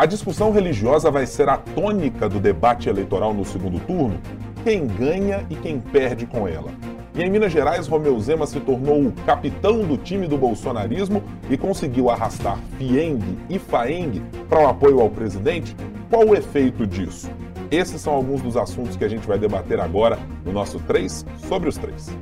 A discussão religiosa vai ser a tônica do debate eleitoral no segundo turno? Quem ganha e quem perde com ela? E em Minas Gerais, Romeu Zema se tornou o capitão do time do bolsonarismo e conseguiu arrastar Fieng e Faeng para o apoio ao presidente? Qual o efeito disso? Esses são alguns dos assuntos que a gente vai debater agora no nosso 3 sobre os 3.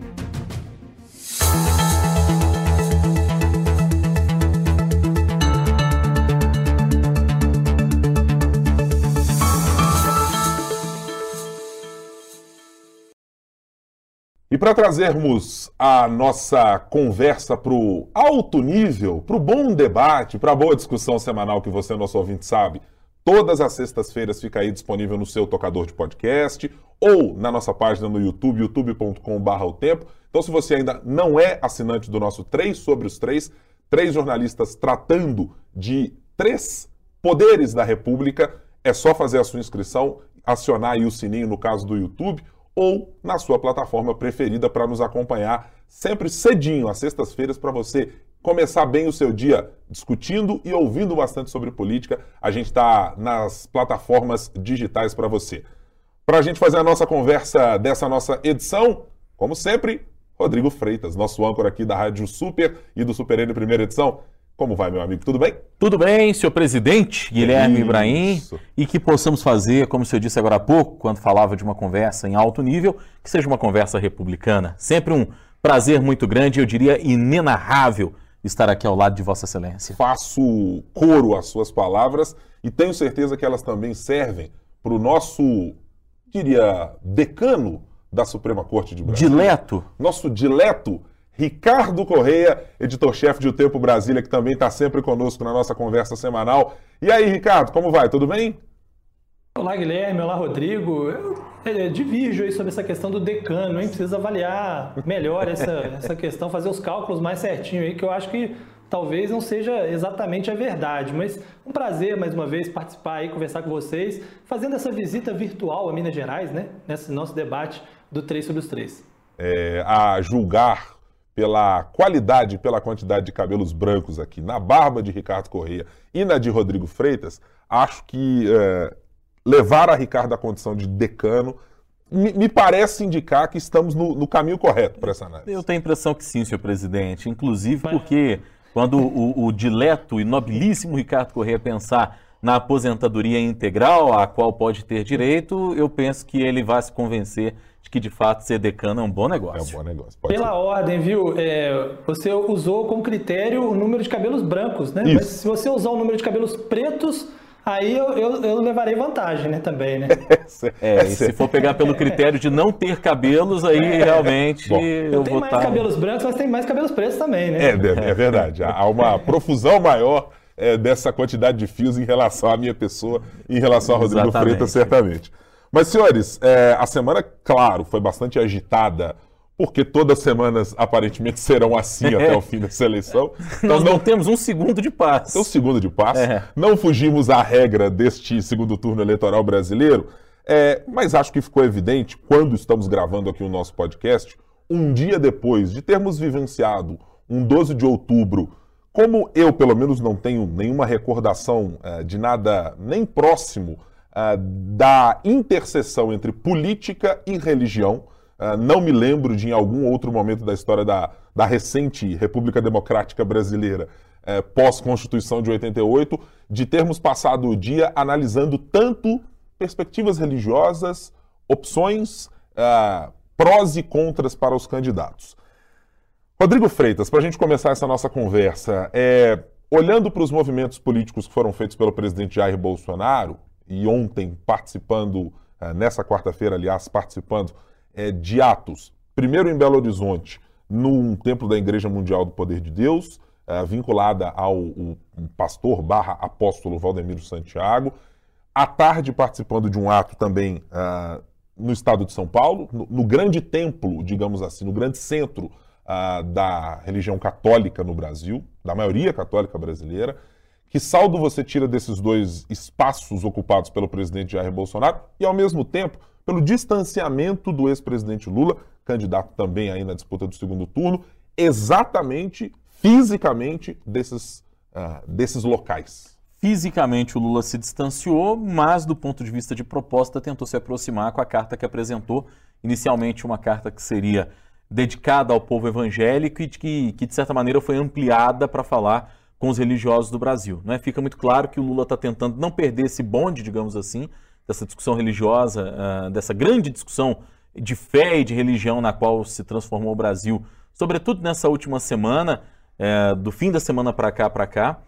E para trazermos a nossa conversa para o alto nível, para o bom debate, para a boa discussão semanal que você, nosso ouvinte, sabe, todas as sextas-feiras fica aí disponível no seu tocador de podcast ou na nossa página no YouTube, youtube.com.br o tempo. Então, se você ainda não é assinante do nosso 3 sobre os 3, três jornalistas tratando de três poderes da República, é só fazer a sua inscrição, acionar aí o sininho no caso do YouTube ou na sua plataforma preferida para nos acompanhar sempre cedinho, às sextas-feiras, para você começar bem o seu dia discutindo e ouvindo bastante sobre política. A gente está nas plataformas digitais para você. Para a gente fazer a nossa conversa dessa nossa edição, como sempre, Rodrigo Freitas, nosso âncora aqui da Rádio Super e do Super N Primeira Edição. Como vai, meu amigo? Tudo bem? Tudo bem, senhor presidente Guilherme Isso. Ibrahim. E que possamos fazer, como o senhor disse agora há pouco, quando falava de uma conversa em alto nível, que seja uma conversa republicana. Sempre um prazer muito grande, eu diria inenarrável, estar aqui ao lado de Vossa Excelência. Faço coro às suas palavras e tenho certeza que elas também servem para o nosso, diria, decano da Suprema Corte de Brasília. Dileto. Nosso dileto Ricardo Correia, editor-chefe de O Tempo Brasília, que também está sempre conosco na nossa conversa semanal. E aí, Ricardo, como vai? Tudo bem? Olá, Guilherme. Olá, Rodrigo. Eu é, divirjo aí sobre essa questão do decano, hein? Precisa avaliar melhor essa, essa questão, fazer os cálculos mais certinho aí, que eu acho que talvez não seja exatamente a verdade, mas um prazer mais uma vez participar aí, conversar com vocês, fazendo essa visita virtual a Minas Gerais, né? Nesse nosso debate do 3 sobre os 3. É, a julgar pela qualidade e pela quantidade de cabelos brancos aqui na barba de Ricardo Correia e na de Rodrigo Freitas, acho que é, levar a Ricardo à condição de decano me, me parece indicar que estamos no, no caminho correto para essa análise. Eu tenho a impressão que sim, senhor presidente, inclusive porque quando o, o dileto e nobilíssimo Ricardo Correia pensar na aposentadoria integral, a qual pode ter direito, eu penso que ele vai se convencer de que de fato ser decano é um bom negócio. É um bom negócio. Pode Pela ser. ordem, viu? É, você usou como critério o número de cabelos brancos, né? Isso. Mas se você usar o número de cabelos pretos, aí eu, eu, eu levarei vantagem, né? Também, né? é, e se for pegar pelo critério de não ter cabelos, aí é. realmente bom, eu, eu vou mais estar... cabelos brancos, mas tem mais cabelos pretos também, né? É, é, é verdade. Há uma profusão maior é, dessa quantidade de fios em relação à minha pessoa, em relação a Rodrigo Exatamente. Freitas, certamente. Mas, senhores, é, a semana, claro, foi bastante agitada, porque todas as semanas aparentemente serão assim até o fim dessa eleição. Então, Nós não temos um segundo de paz. Um segundo de paz. É. Não fugimos à regra deste segundo turno eleitoral brasileiro, é, mas acho que ficou evidente, quando estamos gravando aqui o nosso podcast, um dia depois de termos vivenciado um 12 de outubro como eu, pelo menos, não tenho nenhuma recordação uh, de nada nem próximo uh, da interseção entre política e religião, uh, não me lembro de em algum outro momento da história da, da recente República Democrática Brasileira, pós-Constituição de 88, de termos passado o dia analisando tanto perspectivas religiosas, opções, prós e contras para os candidatos. Rodrigo Freitas, para a gente começar essa nossa conversa, é, olhando para os movimentos políticos que foram feitos pelo presidente Jair Bolsonaro, e ontem participando, é, nessa quarta-feira, aliás, participando é, de atos, primeiro em Belo Horizonte, num templo da Igreja Mundial do Poder de Deus, é, vinculada ao pastor barra apóstolo Valdemiro Santiago, à tarde participando de um ato também uh, no estado de São Paulo, no, no grande templo, digamos assim, no grande centro da religião católica no Brasil, da maioria católica brasileira. Que saldo você tira desses dois espaços ocupados pelo presidente Jair Bolsonaro e, ao mesmo tempo, pelo distanciamento do ex-presidente Lula, candidato também aí na disputa do segundo turno, exatamente, fisicamente, desses, uh, desses locais? Fisicamente o Lula se distanciou, mas do ponto de vista de proposta tentou se aproximar com a carta que apresentou, inicialmente uma carta que seria dedicada ao povo evangélico e que, que de certa maneira foi ampliada para falar com os religiosos do Brasil. Né? Fica muito claro que o Lula está tentando não perder esse bonde, digamos assim, dessa discussão religiosa, uh, dessa grande discussão de fé e de religião na qual se transformou o Brasil, sobretudo nessa última semana, é, do fim da semana para cá para cá,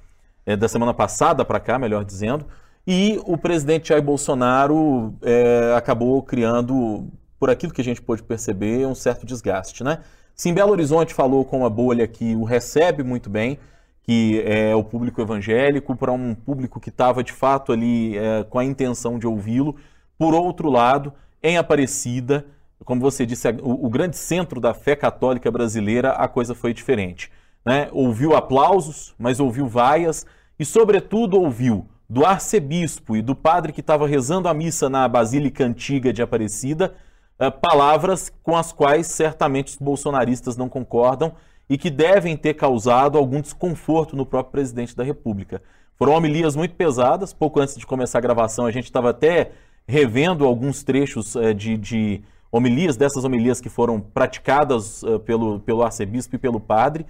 é, da semana passada para cá, melhor dizendo, e o presidente Jair Bolsonaro é, acabou criando, por aquilo que a gente pôde perceber, um certo desgaste, né? Se em Belo Horizonte falou com a bolha que o recebe muito bem, que é o público evangélico, para um público que estava de fato ali é, com a intenção de ouvi-lo. Por outro lado, em Aparecida, como você disse, o, o, grande centro da fé católica brasileira, a coisa foi diferente. Né? Ouviu aplausos, mas ouviu vaias e, sobretudo, ouviu do arcebispo e do padre que estava rezando a missa na Basílica Antiga de Aparecida, uh, palavras com as quais certamente os bolsonaristas não concordam e que devem ter causado algum desconforto no próprio presidente da República. Foram homilias muito pesadas. Pouco antes de começar a gravação, a gente estava até revendo alguns trechos uh, de, de homilias, dessas homilias que foram praticadas uh, pelo, pelo arcebispo e pelo padre,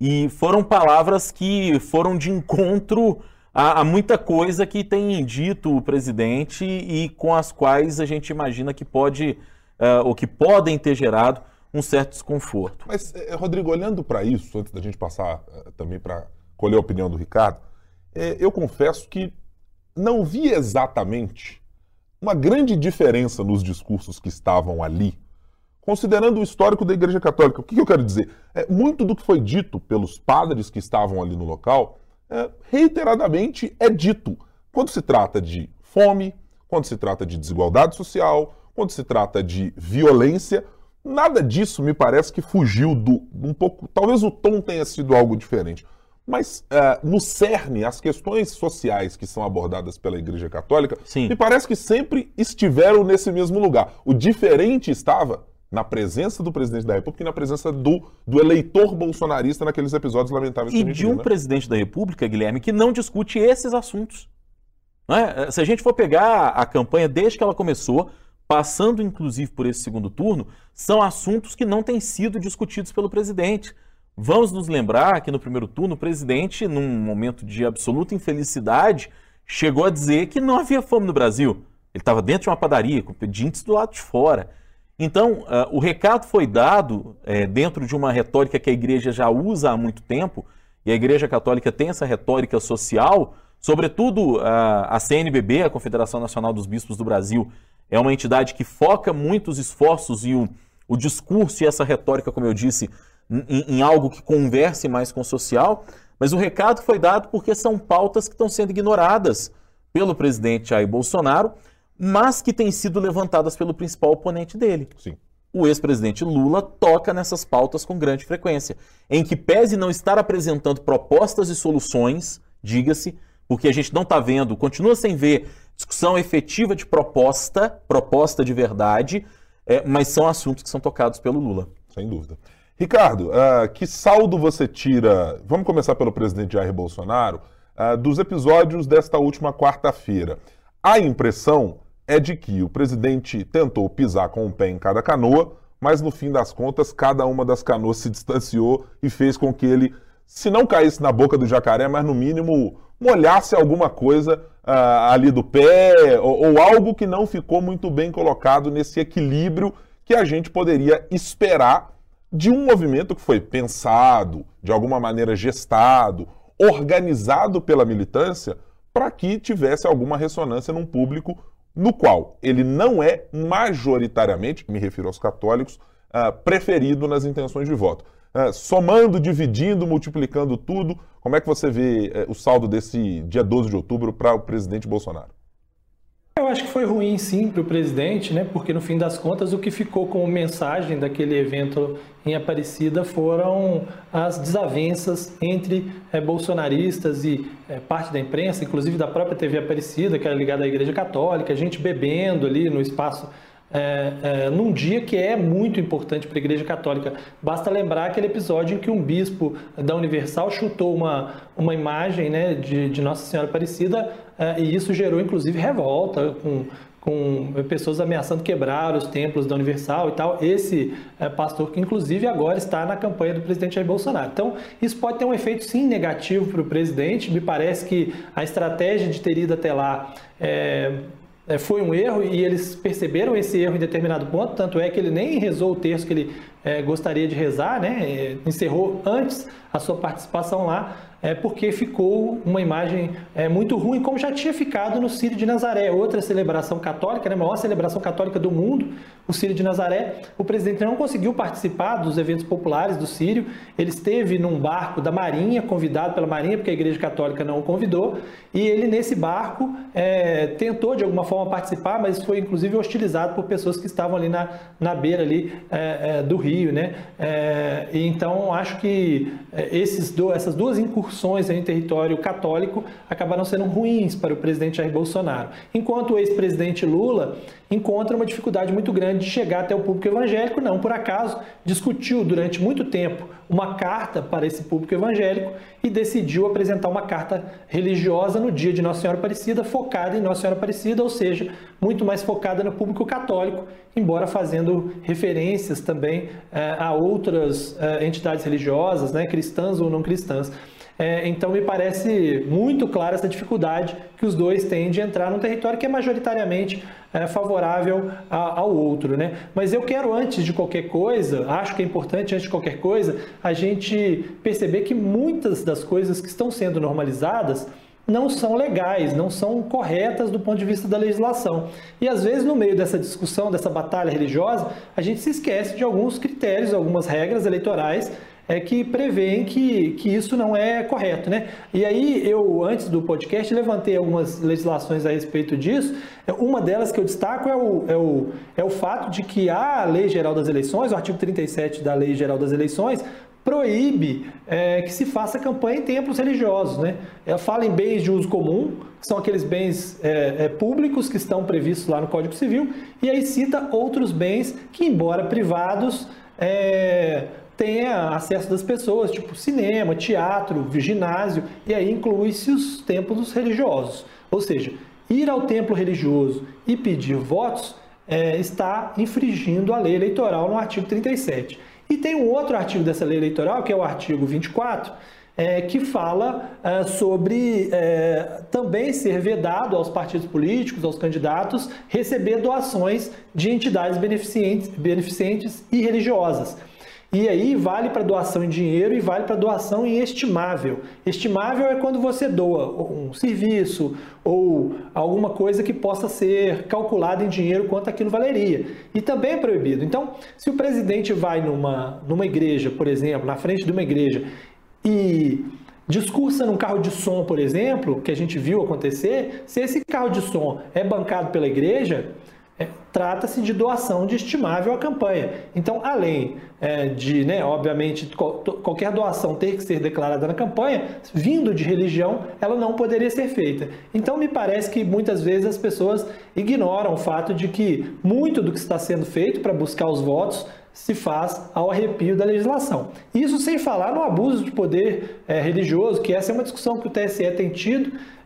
e foram palavras que foram de encontro a, muita coisa que tem dito o presidente e com as quais a gente imagina que pode, uh, ou que podem ter gerado um certo desconforto. Mas, eh, Rodrigo, olhando para isso, antes da gente passar uh, também para colher a opinião do Ricardo, eh, eu confesso que não vi exatamente uma grande diferença nos discursos que estavam ali, considerando o histórico da Igreja Católica. O que, que eu quero dizer? É, muito do que foi dito pelos padres que estavam ali no local, é, reiteradamente é dito quando se trata de fome, quando se trata de desigualdade social, quando se trata de violência. Nada disso me parece que fugiu do um pouco. Talvez o tom tenha sido algo diferente. Mas uh, no cerne, as questões sociais que são abordadas pela Igreja Católica, Sim. me parece que sempre estiveram nesse mesmo lugar. O diferente estava na presença do presidente da República e na presença do, do eleitor bolsonarista naqueles episódios lamentáveis e que a gente de um viu, né? presidente da República, Guilherme, que não discute esses assuntos. É? Se a gente for pegar a campanha desde que ela começou, passando inclusive por esse segundo turno, são assuntos que não têm sido discutidos pelo presidente. Vamos nos lembrar que no primeiro turno o presidente, num momento de absoluta infelicidade, chegou a dizer que não havia fome no Brasil. Ele estava dentro de uma padaria, com pedintes do lado de fora. Então, uh, o recado foi dado é, dentro de uma retórica que a igreja já usa há muito tempo, e a Igreja Católica tem essa retórica social, sobretudo a CNBB, a Confederação Nacional dos Bispos do Brasil, é uma entidade que foca muito os esforços e o, o discurso e essa retórica, como eu disse, em, em algo que converse mais com o social, mas o recado foi dado porque são pautas que estão sendo ignoradas pelo presidente Jair Bolsonaro, mas que têm sido levantadas pelo principal oponente dele. Sim. O ex-presidente Lula toca nessas pautas com grande frequência, em que pese não estar apresentando propostas e soluções, diga-se, porque a gente não está vendo, continua sem ver discussão efetiva de proposta, proposta de verdade, é, mas são assuntos que são tocados pelo Lula. Sem dúvida. Ricardo, uh, que saldo você tira? Vamos começar pelo presidente Jair Bolsonaro, uh, dos episódios desta última quarta-feira. A impressão é de que o presidente tentou pisar com um pé em cada canoa, mas no fim das contas, cada uma das canoas se distanciou e fez com que ele, se não caísse na boca do jacaré, mas no mínimo molhasse alguma coisa uh, ali do pé, ou, ou algo que não ficou muito bem colocado nesse equilíbrio que a gente poderia esperar de um movimento que foi pensado, de alguma maneira gestado, organizado pela militância, para que tivesse alguma ressonância num público no qual ele não é majoritariamente, me refiro aos católicos, uh, preferido nas intenções de voto. Uh, somando, dividindo, multiplicando tudo, como é que você vê uh, o saldo desse dia 12 de outubro para o presidente Bolsonaro? Eu acho que foi ruim sim para o presidente, né? Porque no fim das contas o que ficou como mensagem daquele evento em Aparecida foram as desavenças entre é, bolsonaristas e é, parte da imprensa, inclusive da própria TV Aparecida, que era ligada à Igreja Católica, gente bebendo ali no espaço é, é, num dia que é muito importante para a Igreja Católica. Basta lembrar aquele episódio em que um bispo da Universal chutou uma, uma imagem né, de, de Nossa Senhora Aparecida é, e isso gerou inclusive revolta com com pessoas ameaçando quebrar os templos da Universal e tal. Esse é, pastor que, inclusive, agora está na campanha do presidente Jair Bolsonaro. Então, isso pode ter um efeito, sim, negativo para o presidente. Me parece que a estratégia de ter ido até lá é, é, foi um erro e eles perceberam esse erro em determinado ponto, tanto é que ele nem rezou o texto que ele é, gostaria de rezar, né? É, encerrou antes a sua participação lá, é, porque ficou uma imagem é, muito ruim, como já tinha ficado no Círio de Nazaré, outra celebração católica, né, a maior celebração católica do mundo, o Círio de Nazaré. O presidente não conseguiu participar dos eventos populares do Círio, ele esteve num barco da Marinha, convidado pela Marinha, porque a Igreja Católica não o convidou, e ele nesse barco é, tentou de alguma forma participar, mas foi inclusive hostilizado por pessoas que estavam ali na, na beira ali, é, é, do rio. Né? É, então acho que esses do, essas duas incursões em território católico acabaram sendo ruins para o presidente Jair Bolsonaro. Enquanto o ex-presidente Lula encontra uma dificuldade muito grande de chegar até o público evangélico, não por acaso, discutiu durante muito tempo uma carta para esse público evangélico e decidiu apresentar uma carta religiosa no dia de Nossa Senhora Aparecida, focada em Nossa Senhora Aparecida, ou seja, muito mais focada no público católico, embora fazendo referências também eh, a outras eh, entidades religiosas, né, cristãs ou não cristãs. É, então me parece muito clara essa dificuldade que os dois têm de entrar num território que é majoritariamente é, favorável a, ao outro. Né? Mas eu quero, antes de qualquer coisa, acho que é importante, antes de qualquer coisa, a gente perceber que muitas das coisas que estão sendo normalizadas não são legais, não são corretas do ponto de vista da legislação. E às vezes, no meio dessa discussão, dessa batalha religiosa, a gente se esquece de alguns critérios, algumas regras eleitorais é, que prevêem que, que isso não é correto. Né? E aí eu, antes do podcast, levantei algumas legislações a respeito disso. Uma delas que eu destaco é o, é o, é o fato de que a Lei Geral das Eleições, o artigo 37 da Lei Geral das Eleições, proíbe é, que se faça campanha em templos religiosos. Né? Ela fala em bens de uso comum, que são aqueles bens é, é, públicos que estão previstos lá no Código Civil, e aí cita outros bens que, embora privados, é, tenha acesso das pessoas, tipo cinema, teatro, ginásio, e aí inclui-se os templos religiosos. Ou seja, ir ao templo religioso e pedir votos é, está infringindo a lei eleitoral no artigo 37. E tem um outro artigo dessa lei eleitoral, que é o artigo 24, é, que fala é, sobre é, também ser vedado aos partidos políticos, aos candidatos, receber doações de entidades beneficentes, beneficentes e religiosas. E aí vale para doação em dinheiro e vale para doação em estimável. Estimável é quando você doa um serviço ou alguma coisa que possa ser calculada em dinheiro quanto aquilo valeria. E também é proibido. Então, se o presidente vai numa, numa igreja, por exemplo, na frente de uma igreja e discursa num carro de som, por exemplo, que a gente viu acontecer, se esse carro de som é bancado pela igreja, trata-se de doação de estimável à campanha. Então, além é, de, né, obviamente, qualquer doação ter que ser declarada na campanha, vindo de religião, ela não poderia ser feita. Então, me parece que muitas vezes as pessoas ignoram o fato de que muito do que está sendo feito para buscar os votos se faz ao arrepio da legislação. Isso sem falar no abuso de poder é, religioso, que essa é uma discussão que o TSE tem tido é,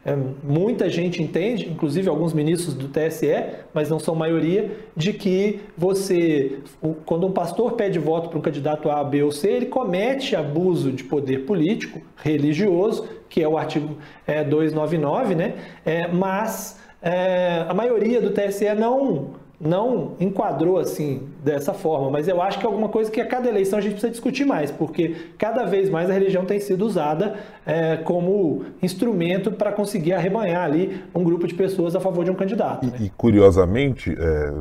muita gente entende, inclusive alguns ministros do TSE, mas não são maioria, de que você, quando um pastor pede voto para um candidato A, B ou C, ele comete abuso de poder político, religioso, que é o artigo é, 299, né? É, mas é, a maioria do TSE não não enquadrou assim dessa forma, mas eu acho que é alguma coisa que a cada eleição a gente precisa discutir mais, porque cada vez mais a religião tem sido usada é, como instrumento para conseguir arrebanhar ali um grupo de pessoas a favor de um candidato. E, né? e curiosamente, é,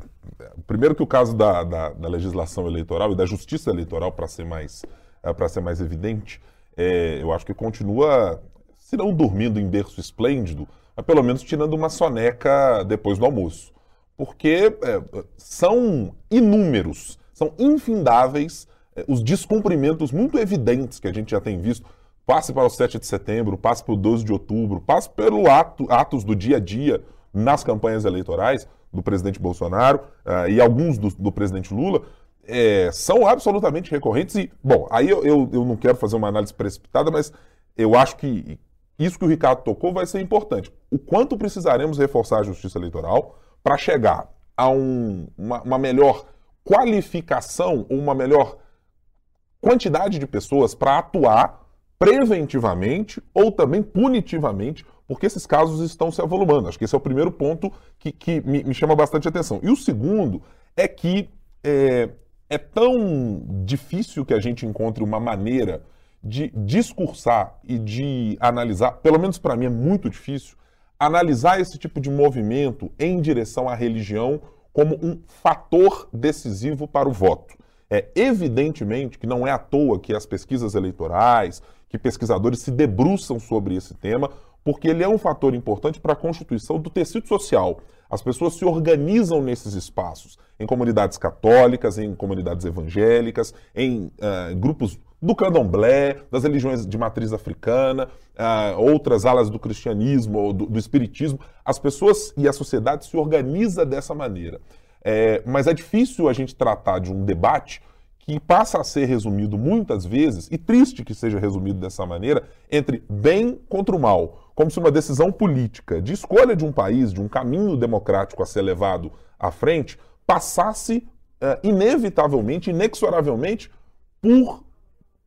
primeiro que o caso da, da, da, legislação eleitoral e da justiça eleitoral, para ser mais é, para ser mais evidente, é, eu acho que continua, se não dormindo em berço esplêndido, mas pelo menos tirando uma soneca depois do almoço porque é, são inúmeros, são infindáveis é, os descumprimentos muito evidentes que a gente já tem visto. Passe para o 7 de setembro, passe para o 12 de outubro, passe pelo ato, atos do dia a dia nas campanhas eleitorais, do presidente Bolsonaro uh, e alguns do, do presidente Lula é, são absolutamente recorrentes. E, bom, aí eu, eu, eu não quero fazer uma análise precipitada, mas eu acho que isso que o Ricardo tocou vai ser importante. O quanto precisaremos reforçar a justiça eleitoral para chegar a um, uma, uma melhor qualificação ou uma melhor quantidade de pessoas para atuar preventivamente ou também punitivamente, porque esses casos estão se avolumando. Acho que esse é o primeiro ponto que, que me, me chama bastante atenção. E o segundo é que é, é tão difícil que a gente encontre uma maneira de discursar e de analisar, pelo menos para mim é muito difícil, analisar esse tipo de movimento em direção à religião como um fator decisivo para o voto. É evidentemente que não é à toa que as pesquisas eleitorais, que pesquisadores se debruçam sobre esse tema, porque ele é um fator importante para a constituição do tecido social. As pessoas se organizam nesses espaços, em comunidades católicas, em comunidades evangélicas, em uh, grupos do candomblé, das religiões de matriz africana, uh, outras alas do cristianismo ou do, do, espiritismo. As pessoas e a sociedade se organiza dessa maneira. É, mas é difícil a gente tratar de um debate que passa a ser resumido muitas vezes, e triste que seja resumido dessa maneira, entre bem contra o mal, como se uma decisão política de escolha de um país, de um caminho democrático a ser levado à frente, passasse uh, inevitavelmente, inexoravelmente, por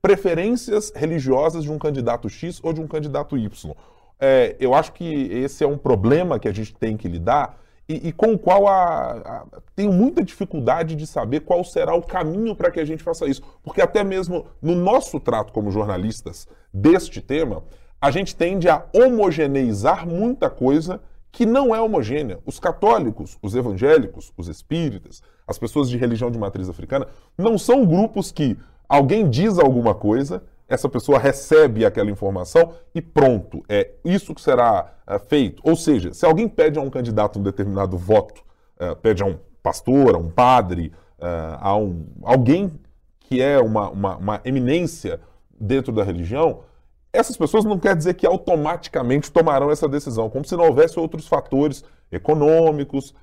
preferências religiosas de um candidato X ou de um candidato Y. É, eu acho que esse é um problema que a gente tem que lidar e, e com o qual a, a, tenho muita dificuldade de saber qual será o caminho para que a gente faça isso. Porque até mesmo no nosso trato como jornalistas deste tema, a gente tende a homogeneizar muita coisa que não é homogênea. Os católicos, os evangélicos, os espíritas, as pessoas de religião de matriz africana, não são grupos que Alguém diz alguma coisa, essa pessoa recebe aquela informação e pronto, é isso que será é, feito. Ou seja, se alguém pede a um candidato um determinado voto, é, pede a um pastor, a um padre, é, a um, alguém que é uma, uma, uma eminência dentro da religião, essas pessoas não quer dizer que automaticamente tomarão essa decisão, como se não houvesse outros fatores econômicos,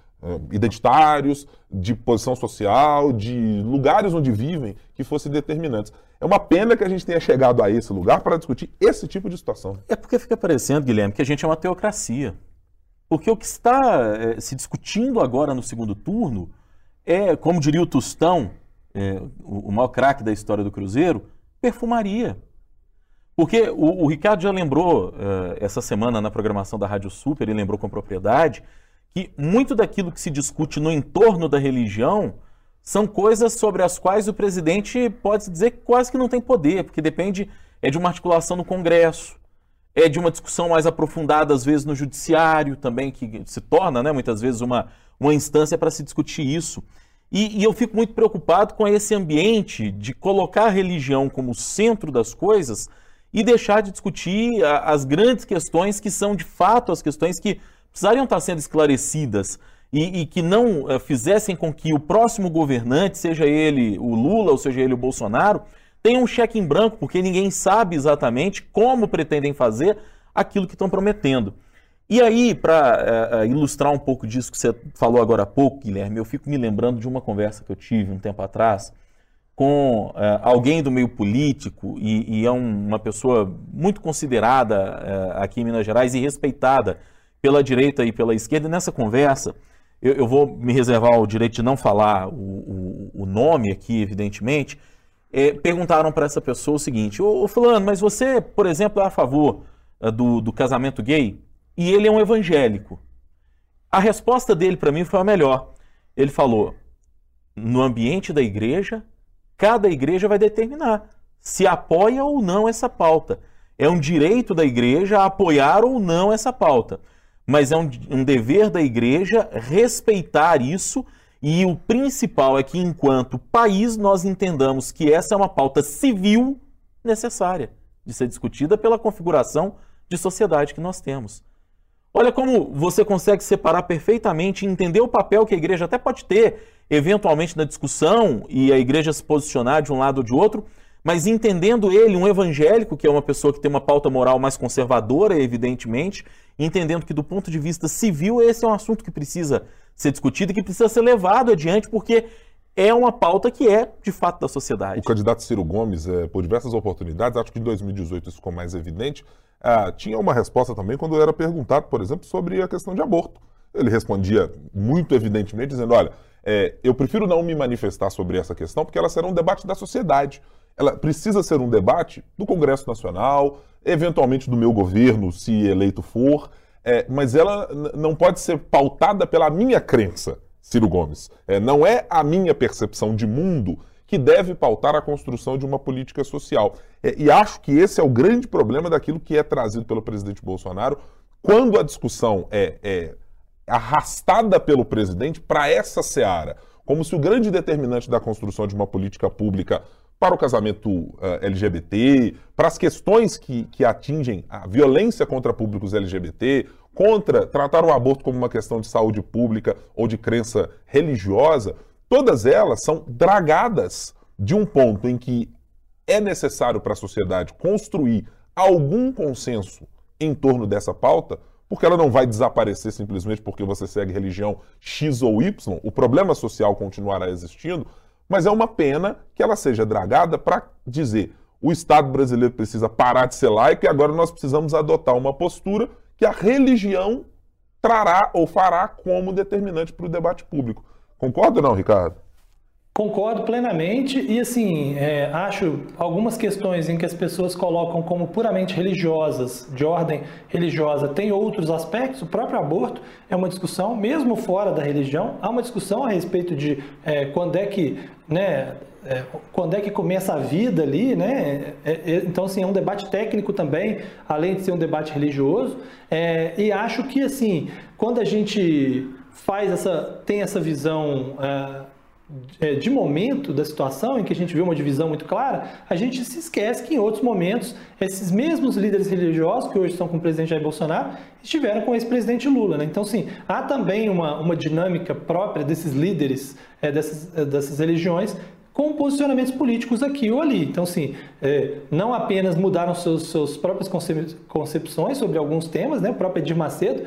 identitários, de posição social, de lugares onde vivem, que fossem determinantes. É uma pena que a gente tenha chegado a esse lugar para discutir esse tipo de situação. É porque fica parecendo, Guilherme, que a gente é uma teocracia. Porque o que está é, se discutindo agora no segundo turno é, como diria o Tostão, é, o, o maior craque da história do Cruzeiro, perfumaria. Porque o, o Ricardo já lembrou é, essa semana na programação da Rádio Super, ele lembrou com propriedade, que muito daquilo que se discute no entorno da religião são coisas sobre as quais o presidente pode dizer que quase que não tem poder, porque depende é de uma articulação no Congresso, é de uma discussão mais aprofundada, às vezes, no judiciário também, que se torna, né, muitas vezes, uma, uma instância para se discutir isso. E, e, eu fico muito preocupado com esse ambiente de colocar a religião como centro das coisas e deixar de discutir as grandes questões que são, de fato, as questões que precisariam estar sendo esclarecidas e, e que não uh, fizessem com que o próximo governante, seja ele o Lula ou seja ele o Bolsonaro, tenha um cheque em branco, porque ninguém sabe exatamente como pretendem fazer aquilo que estão prometendo. E aí, para eh, eh, ilustrar um pouco disso que você falou agora há pouco, Guilherme, eu fico me lembrando de uma conversa que eu tive um tempo atrás com alguém do meio político e, e é um, uma pessoa muito considerada aqui em Minas Gerais e respeitada pela direita e pela esquerda. E nessa conversa, eu, eu, vou me reservar o direito de não falar o, o, o nome aqui, evidentemente. É, perguntaram para essa pessoa o seguinte: Ô, Fulano, mas você, por exemplo, é a favor uh, do, do casamento gay? E ele é um evangélico. A resposta dele para mim foi a melhor. Ele falou: no ambiente da igreja, cada igreja vai determinar se apoia ou não essa pauta. É um direito da igreja apoiar ou não essa pauta mas é um, um dever da igreja respeitar isso. E o principal é que, enquanto país, nós entendamos que essa é uma pauta civil necessária de ser discutida pela configuração de sociedade que nós temos. Olha como você consegue separar perfeitamente e entender o papel que a igreja até pode ter, eventualmente, na discussão e a igreja se posicionar de um lado ou de outro, mas entendendo ele, um evangélico, que é uma pessoa que tem uma pauta moral mais conservadora, evidentemente, entendendo que do ponto de vista civil esse é um assunto que precisa ser discutido e que precisa ser levado adiante, porque é uma pauta que é, de fato, da sociedade. O candidato Ciro Gomes, é, por diversas oportunidades, acho que em 2018 isso ficou mais evidente, ah, tinha uma resposta também quando era perguntado, por exemplo, sobre a questão de aborto. Ele respondia muito evidentemente, dizendo: olha, é, eu prefiro não me manifestar sobre essa questão porque ela será um debate da sociedade. Ela precisa ser um debate do Congresso Nacional, eventualmente do meu governo, se eleito for, é, mas ela não pode ser pautada pela minha crença, Ciro Gomes. É, não é a minha percepção de mundo que deve pautar a construção de uma política social. É, e acho que esse é o grande problema daquilo que é trazido pelo presidente Bolsonaro quando a discussão é, é arrastada pelo presidente para essa seara, como se o grande determinante da construção de uma política pública para o casamento uh, eh, LGBT, para as questões que, que atingem a violência contra públicos LGBT, contra tratar o aborto como uma questão de saúde pública ou de crença religiosa, todas elas são dragadas de um ponto em que é necessário para a sociedade construir algum consenso em torno dessa pauta, porque ela não vai desaparecer simplesmente porque você segue religião X ou Y, o problema social continuará existindo, mas é uma pena que ela seja dragada para dizer o Estado brasileiro precisa parar de ser laico e agora nós precisamos adotar uma postura que a religião trará ou fará como determinante para o debate público. Concorda ou não, Ricardo? Concordo plenamente e assim é, acho algumas questões em que as pessoas colocam como puramente religiosas, de ordem religiosa, tem outros aspectos. O próprio aborto é uma discussão, mesmo fora da religião, há uma discussão a respeito de é, quando é que, né, é, quando é que começa a vida ali, né? É, é, então assim é um debate técnico também, além de ser um debate religioso. É, e acho que assim quando a gente faz essa tem essa visão de momento da situação, em que a gente vê uma divisão muito clara, a gente se esquece que em outros momentos, esses mesmos líderes religiosos, que hoje estão com o presidente Jair Bolsonaro, estiveram com o ex-presidente Lula. Né? Então, sim, há também uma, uma dinâmica própria desses líderes, é, dessas, é, dessas religiões, com posicionamentos políticos aqui ou ali. Então, sim, é, não apenas mudaram seus, suas próprias concepções sobre alguns temas, né? o próprio Edir Macedo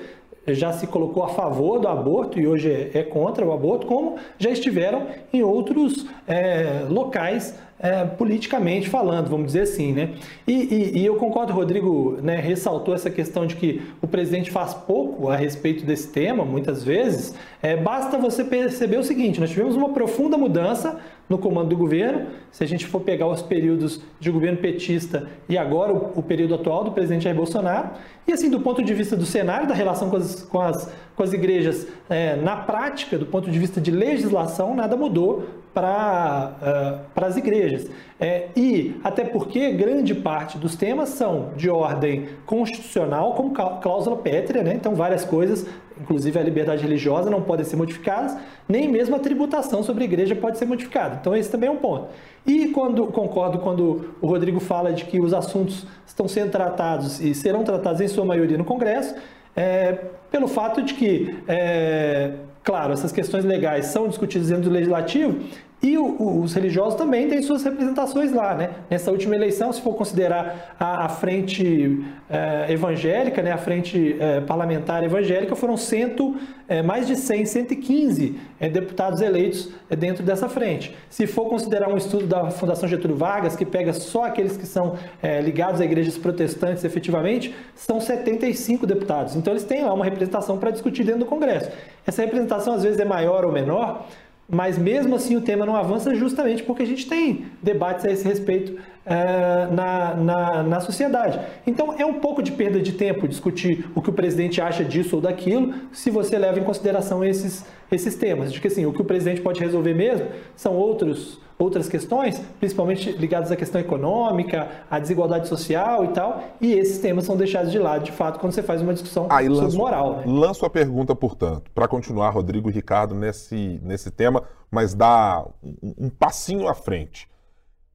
já se colocou a favor do aborto e hoje é, contra o aborto, como já estiveram em outros é, locais é, politicamente falando, vamos dizer assim, né? E, e, e eu concordo, Rodrigo né, ressaltou essa questão de que o presidente faz pouco a respeito desse tema, muitas vezes. É, basta você perceber o seguinte: nós tivemos uma profunda mudança no comando do governo. Se a gente for pegar os períodos de governo petista e agora o, período atual do presidente Jair Bolsonaro, e assim, do ponto de vista do cenário, da relação com as, com as, com as igrejas, é, na prática, do ponto de vista de legislação, nada mudou para uh, as igrejas. É, e até porque grande parte dos temas são de ordem constitucional, como cláusula pétrea, né? então várias coisas, inclusive a liberdade religiosa, não podem ser modificadas, nem mesmo a tributação sobre a igreja pode ser modificada. Então esse também é um ponto. E quando concordo quando o Rodrigo fala de que os assuntos estão sendo tratados e serão tratados em sua maioria no Congresso, é, pelo fato de que é, Claro, essas questões legais são discutidas dentro do legislativo e o, os religiosos também têm suas representações lá, né? Nessa última eleição, se for considerar a, a frente é, evangélica, né, a frente é, parlamentar evangélica, foram cento, é, mais de 100, 115 é, deputados eleitos dentro dessa frente. Se for considerar um estudo da Fundação Getúlio Vargas, que pega só aqueles que são ligados a igrejas protestantes efetivamente, são 75 deputados. Então eles têm lá uma representação para discutir dentro do Congresso. Essa representação às vezes é maior ou menor, mas mesmo assim o tema não avança justamente porque a gente tem debates a esse respeito é, na, na, na sociedade. Então é um pouco de perda de tempo discutir o que o presidente acha disso ou daquilo, se você leva em consideração esses, esses temas. De que assim, o que o presidente pode resolver mesmo são outros outras questões, principalmente ligadas à questão econômica, à desigualdade social e tal, e esses temas são deixados de lado, de fato, quando você faz uma discussão Aí, sobre lanço, moral. Né? Lanço a pergunta, portanto, para continuar, Rodrigo e Ricardo, nesse, nesse tema, mas dá um, um passinho à frente.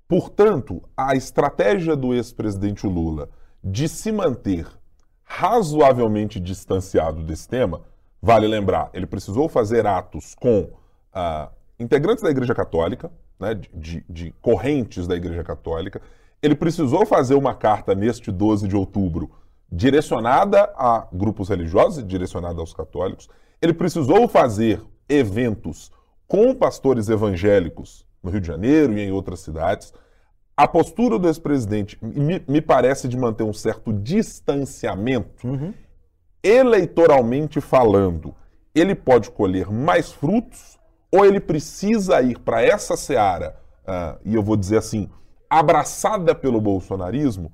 Portanto, a estratégia do ex-presidente Lula de se manter razoavelmente distanciado desse tema, vale lembrar, ele precisou fazer atos com ah, integrantes da Igreja Católica, né, de, de correntes da Igreja Católica. Ele precisou fazer uma carta neste 12 de outubro direcionada a grupos religiosos e direcionada aos católicos. Ele precisou fazer eventos com pastores evangélicos no Rio de Janeiro e em outras cidades. A postura do ex-presidente me, me, parece de manter um certo distanciamento, uhum. eleitoralmente falando. Ele pode colher mais frutos ou ele precisa ir para essa seara, uh, e eu vou dizer assim, abraçada pelo bolsonarismo,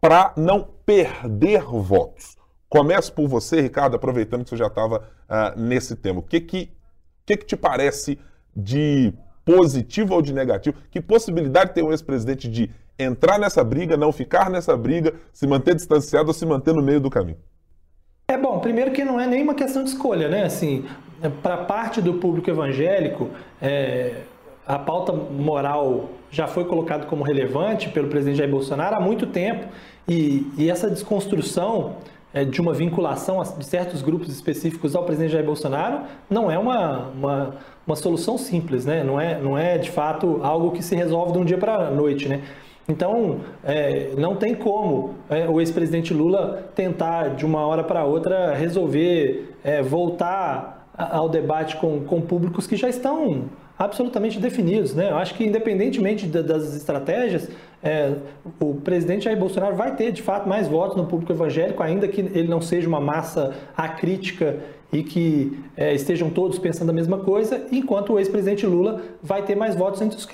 para não perder votos. Começo por você, Ricardo, aproveitando que você já estava uh, ah, nesse tema. O que que, que que te parece de positivo ou de negativo? Que possibilidade tem o ex-presidente de entrar nessa briga, não ficar nessa briga, se manter distanciado ou se manter no meio do caminho? É bom, primeiro que não é nenhuma questão de escolha, né? Assim, para parte do público evangélico, é, a pauta moral já foi colocada como relevante pelo presidente Jair Bolsonaro há muito tempo e, e essa desconstrução de uma vinculação de certos grupos específicos ao presidente Jair Bolsonaro não é uma, uma, uma solução simples, né? não, é, não é de fato algo que se resolve de um dia para a noite. Né? Então, é, não tem como é, o ex-presidente Lula tentar, de uma hora para outra, resolver é, voltar ao debate com, com públicos que já estão absolutamente definidos. Né? Eu acho que, independentemente das estratégias, é, o presidente Jair Bolsonaro vai ter, de fato, mais votos no público evangélico, ainda que ele não seja uma massa acrítica e que é, estejam todos pensando a mesma coisa, enquanto o ex-presidente Lula vai ter mais votos entre os,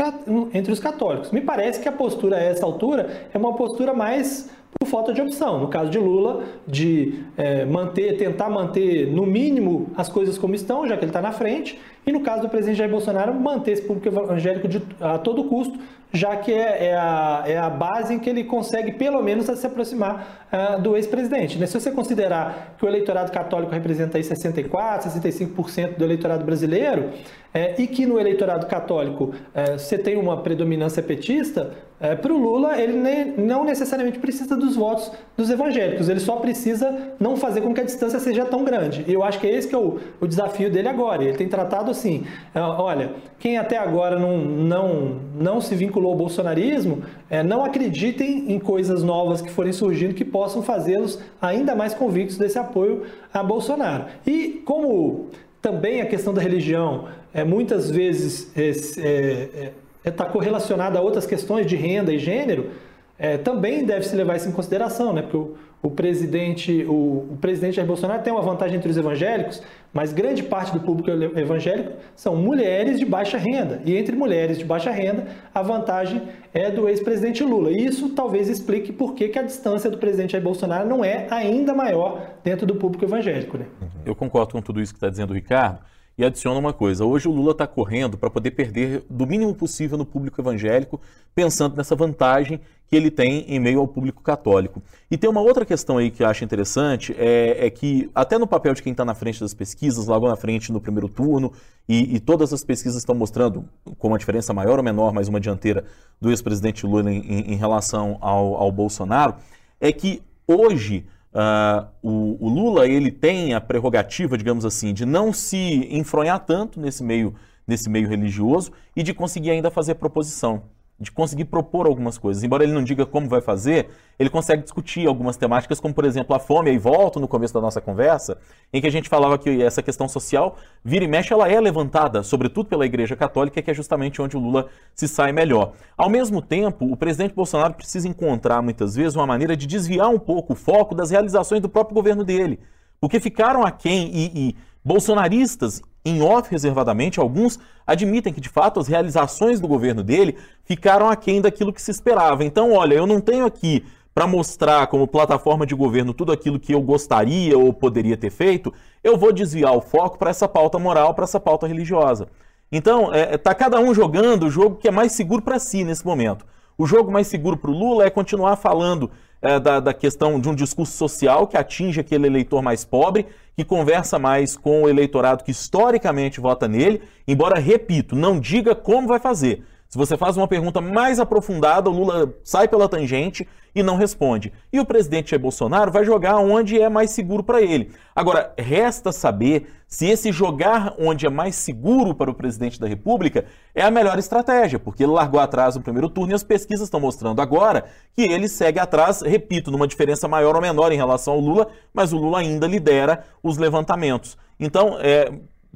entre os católicos. Me parece que a postura a essa altura é uma postura mais por falta de opção. No caso de Lula, de é, manter, tentar manter no mínimo as coisas como estão, já que ele está na frente, e no caso do presidente Jair Bolsonaro, manter esse público evangélico de, a todo custo, já que é, é, a, é a base em que ele consegue, pelo menos, se aproximar uh, do ex-presidente. Né? Se você considerar que o eleitorado católico representa aí 64%, 65% do eleitorado brasileiro, é, e que no eleitorado católico é, você tem uma predominância petista, é, para o Lula ele ne não necessariamente precisa dos votos dos evangélicos, ele só precisa não fazer com que a distância seja tão grande. E eu acho que é esse que é o, o desafio dele agora. Ele tem tratado assim, é, olha, quem até agora não, não, não se vinculou ao bolsonarismo, é, não acreditem em coisas novas que forem surgindo que possam fazê-los ainda mais convictos desse apoio a Bolsonaro. E como também a questão da religião é, muitas vezes está é, é, é tá correlacionada a outras questões de renda e gênero, é, também deve se levar isso em consideração, né? porque o, o presidente, o, o, presidente Jair Bolsonaro tem uma vantagem entre os evangélicos, mas grande parte do público evangélico são mulheres de baixa renda. E entre mulheres de baixa renda, a vantagem é do ex-presidente Lula. E isso talvez explique por que, que a distância do presidente Jair Bolsonaro não é ainda maior dentro do público evangélico. Né? Eu concordo com tudo isso que está dizendo o Ricardo. E adiciona uma coisa: hoje o Lula está correndo para poder perder do mínimo possível no público evangélico, pensando nessa vantagem que ele tem em meio ao público católico. E tem uma outra questão aí que eu acho interessante: é, é que, até no papel de quem está na frente das pesquisas, logo na frente no primeiro turno, e, e, todas as pesquisas estão mostrando com uma diferença maior ou menor, mas uma dianteira do ex-presidente Lula em, em, em relação ao, ao Bolsonaro, é que hoje Uh, o, o, Lula ele tem a prerrogativa, digamos assim, de não se enfronhar tanto nesse meio, nesse meio religioso e de conseguir ainda fazer proposição de conseguir propor algumas coisas. Embora ele não diga como vai fazer, ele consegue discutir algumas temáticas, como por exemplo a fome, e volto no começo da nossa conversa, em que a gente falava que essa questão social, vira e mexe, ela é levantada, sobretudo pela Igreja Católica, que é justamente onde o Lula se sai melhor. Ao mesmo tempo, o presidente Bolsonaro precisa encontrar, muitas vezes, uma maneira de desviar um pouco o foco das realizações do próprio governo dele. Porque ficaram aquém e, e bolsonaristas em off, reservadamente, alguns admitem que, de fato, as realizações do governo dele ficaram aquém daquilo que se esperava. Então, olha, eu não tenho aqui para mostrar como plataforma de governo tudo aquilo que eu gostaria ou poderia ter feito, eu vou desviar o foco para essa pauta moral, para essa pauta religiosa. Então, é, tá cada um jogando o jogo que é mais seguro para si nesse momento. O jogo mais seguro para o Lula é continuar falando é, da, da, questão de um discurso social que atinge aquele eleitor mais pobre, que conversa mais com o eleitorado que historicamente vota nele, embora, repito, não diga como vai fazer. Se você faz uma pergunta mais aprofundada, o Lula sai pela tangente e não responde. E o presidente Jair Bolsonaro vai jogar onde é mais seguro para ele. Agora, resta saber se esse jogar onde é mais seguro para o presidente da República é a melhor estratégia, porque ele largou atrás no primeiro turno e as pesquisas estão mostrando agora que ele segue atrás, repito, numa diferença maior ou menor em relação ao Lula, mas o Lula ainda lidera os levantamentos. Então, é,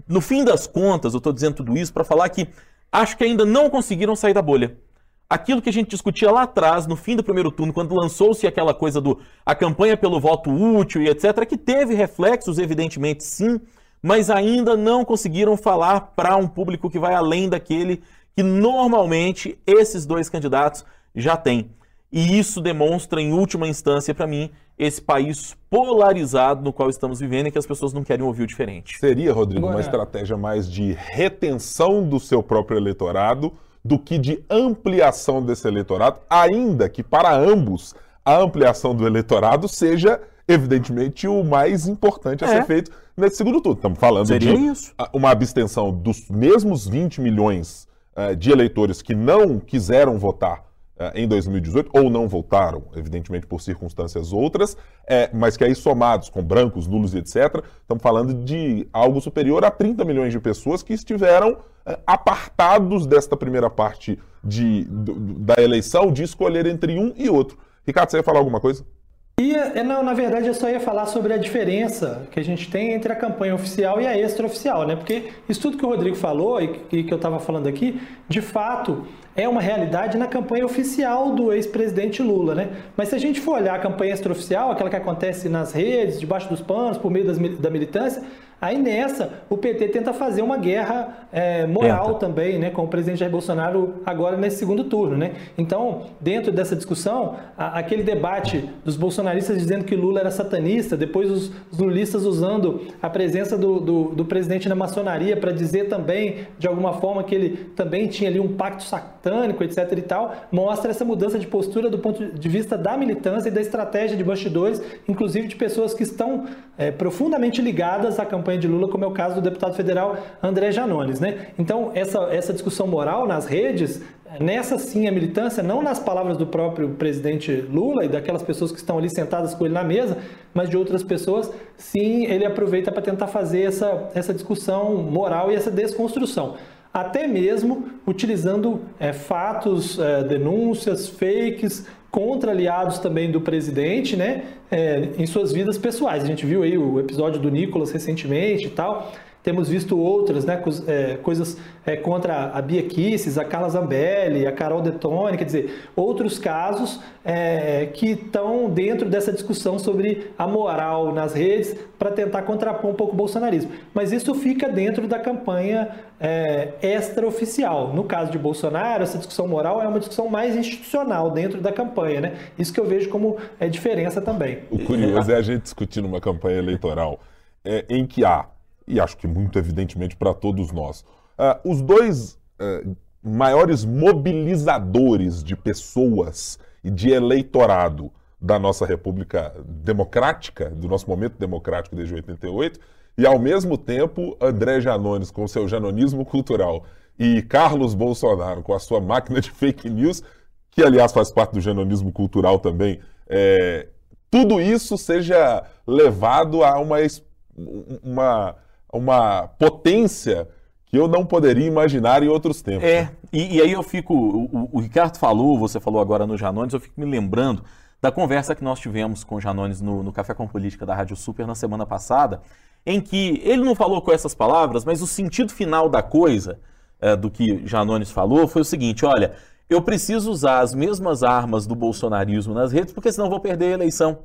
no fim das contas, eu estou dizendo tudo isso para falar que acho que ainda não conseguiram sair da bolha. Aquilo que a gente discutia lá atrás, no fim do primeiro turno, quando lançou-se aquela coisa do a campanha pelo voto útil e etc., que teve reflexos, evidentemente, sim, mas ainda não conseguiram falar para um público que vai além daquele que normalmente esses dois candidatos já têm. E isso demonstra, em última instância, para mim, esse país polarizado no qual estamos vivendo e que as pessoas não querem ouvir o diferente. Seria, Rodrigo, uma estratégia mais de retenção do seu próprio eleitorado do que de ampliação desse eleitorado, ainda que para ambos a ampliação do eleitorado seja, evidentemente, o mais importante a é. ser feito nesse segundo turno. Estamos falando Seria de isso. uma abstenção dos mesmos 20 milhões uh, de eleitores que não quiseram votar em 2018, ou não votaram, evidentemente por circunstâncias outras, é, mas que aí somados com brancos, nulos e etc., estamos falando de algo superior a 30 milhões de pessoas que estiveram é, apartados desta primeira parte de, da eleição de escolher entre um e outro. Ricardo, você ia falar alguma coisa? Ia, não, na verdade eu só ia falar sobre a diferença que a gente tem entre a campanha oficial e a extraoficial, né? Porque isso tudo que o Rodrigo falou e, e que eu estava falando aqui, de fato, é uma realidade na campanha oficial do ex-presidente Lula, né? Mas se a gente for olhar a campanha extraoficial, aquela que acontece nas redes, debaixo dos panos, por meio das, da militância, Aí nessa, o PT tenta fazer uma guerra é, moral tenta. também, né, com o presidente Jair Bolsonaro agora nesse segundo turno, né? Então, dentro dessa discussão, a, aquele debate dos bolsonaristas dizendo que Lula era satanista, depois os, os lulistas usando a presença do, do, do presidente na maçonaria para dizer também, de alguma forma, que ele também tinha ali um pacto satânico, etc e tal, mostra essa mudança de postura do ponto de vista da militância e da estratégia de bastidores, inclusive de pessoas que estão é, profundamente ligadas à campanha de Lula, como é o caso do deputado federal André Janones. Né? Então, essa, essa discussão moral nas redes, nessa sim a militância, não nas palavras do próprio presidente Lula e daquelas pessoas que estão ali sentadas com ele na mesa, mas de outras pessoas, sim, ele aproveita para tentar fazer essa, essa discussão moral e essa desconstrução até mesmo utilizando é, fatos, é, denúncias, fakes contra aliados também do presidente, né, é, em suas vidas pessoais. A gente viu aí o episódio do Nicolas recentemente e tal. Temos visto outras, né, é, coisas é, contra a Bia Kisses, a Carla Zambelli, a Carol Detone, quer dizer, outros casos é, que estão dentro dessa discussão sobre a moral nas redes para tentar contrapor um pouco o bolsonarismo. Mas isso fica dentro da campanha é, extraoficial. No caso de Bolsonaro, essa discussão moral é uma discussão mais institucional dentro da campanha, né? Isso que eu vejo como é, diferença também. O curioso é a gente discutir numa campanha eleitoral é, em que há e acho que muito evidentemente para todos nós. Uh, os dois uh, maiores mobilizadores de pessoas e de eleitorado da nossa República Democrática, do nosso momento democrático desde 88, e ao mesmo tempo André Janones com seu janonismo cultural e Carlos Bolsonaro com a sua máquina de fake news, que aliás faz parte do janonismo cultural também, é, tudo isso seja levado a uma, uma uma potência que eu não poderia imaginar em outros tempos. É, e, e aí eu fico, o, o, Ricardo falou, você falou agora no Janones, eu fico me lembrando da conversa que nós tivemos com o Janones no, no Café com Política da Rádio Super na semana passada, em que ele não falou com essas palavras, mas o sentido final da coisa, é, do que Janones falou, foi o seguinte: olha, eu preciso usar as mesmas armas do bolsonarismo nas redes, porque senão eu vou perder a eleição.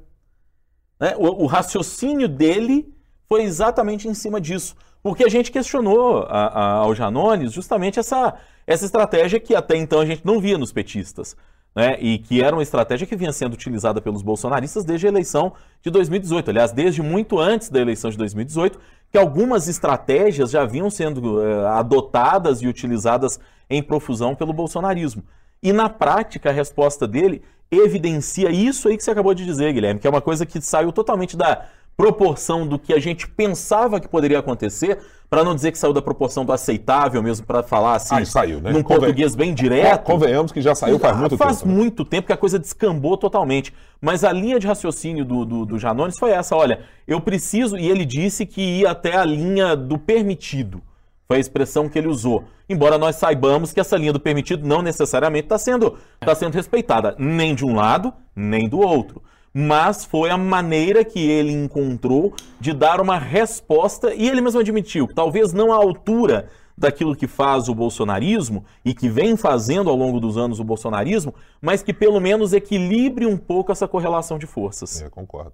Né? O, o raciocínio dele foi exatamente em cima disso. Porque a gente questionou a, a, ao Janones justamente essa, essa estratégia que até então a gente não via nos petistas. Né? E que era uma estratégia que vinha sendo utilizada pelos bolsonaristas desde a eleição de 2018. Aliás, desde muito antes da eleição de 2018, que algumas estratégias já vinham sendo uh, adotadas e utilizadas em profusão pelo bolsonarismo. E na prática, a resposta dele evidencia isso aí que você acabou de dizer, Guilherme, que é uma coisa que saiu totalmente da proporção do que a gente pensava que poderia acontecer, para não dizer que saiu da proporção do aceitável mesmo, para falar assim, ah, saiu, né? num Conven... português bem direto. Convenhamos que já saiu faz muito faz tempo. Faz muito tempo que a coisa descambou totalmente. Mas a linha de raciocínio do, do, do Janones foi essa: olha, eu preciso, e ele disse que ia até a linha do permitido. Foi a expressão que ele usou. Embora nós saibamos que essa linha do permitido não necessariamente está sendo, tá sendo respeitada, nem de um lado, nem do outro. Mas foi a maneira que ele encontrou de dar uma resposta, e ele mesmo admitiu talvez não à altura daquilo que faz o bolsonarismo e que vem fazendo ao longo dos anos o bolsonarismo, mas que pelo menos equilibre um pouco essa correlação de forças. É, concordo.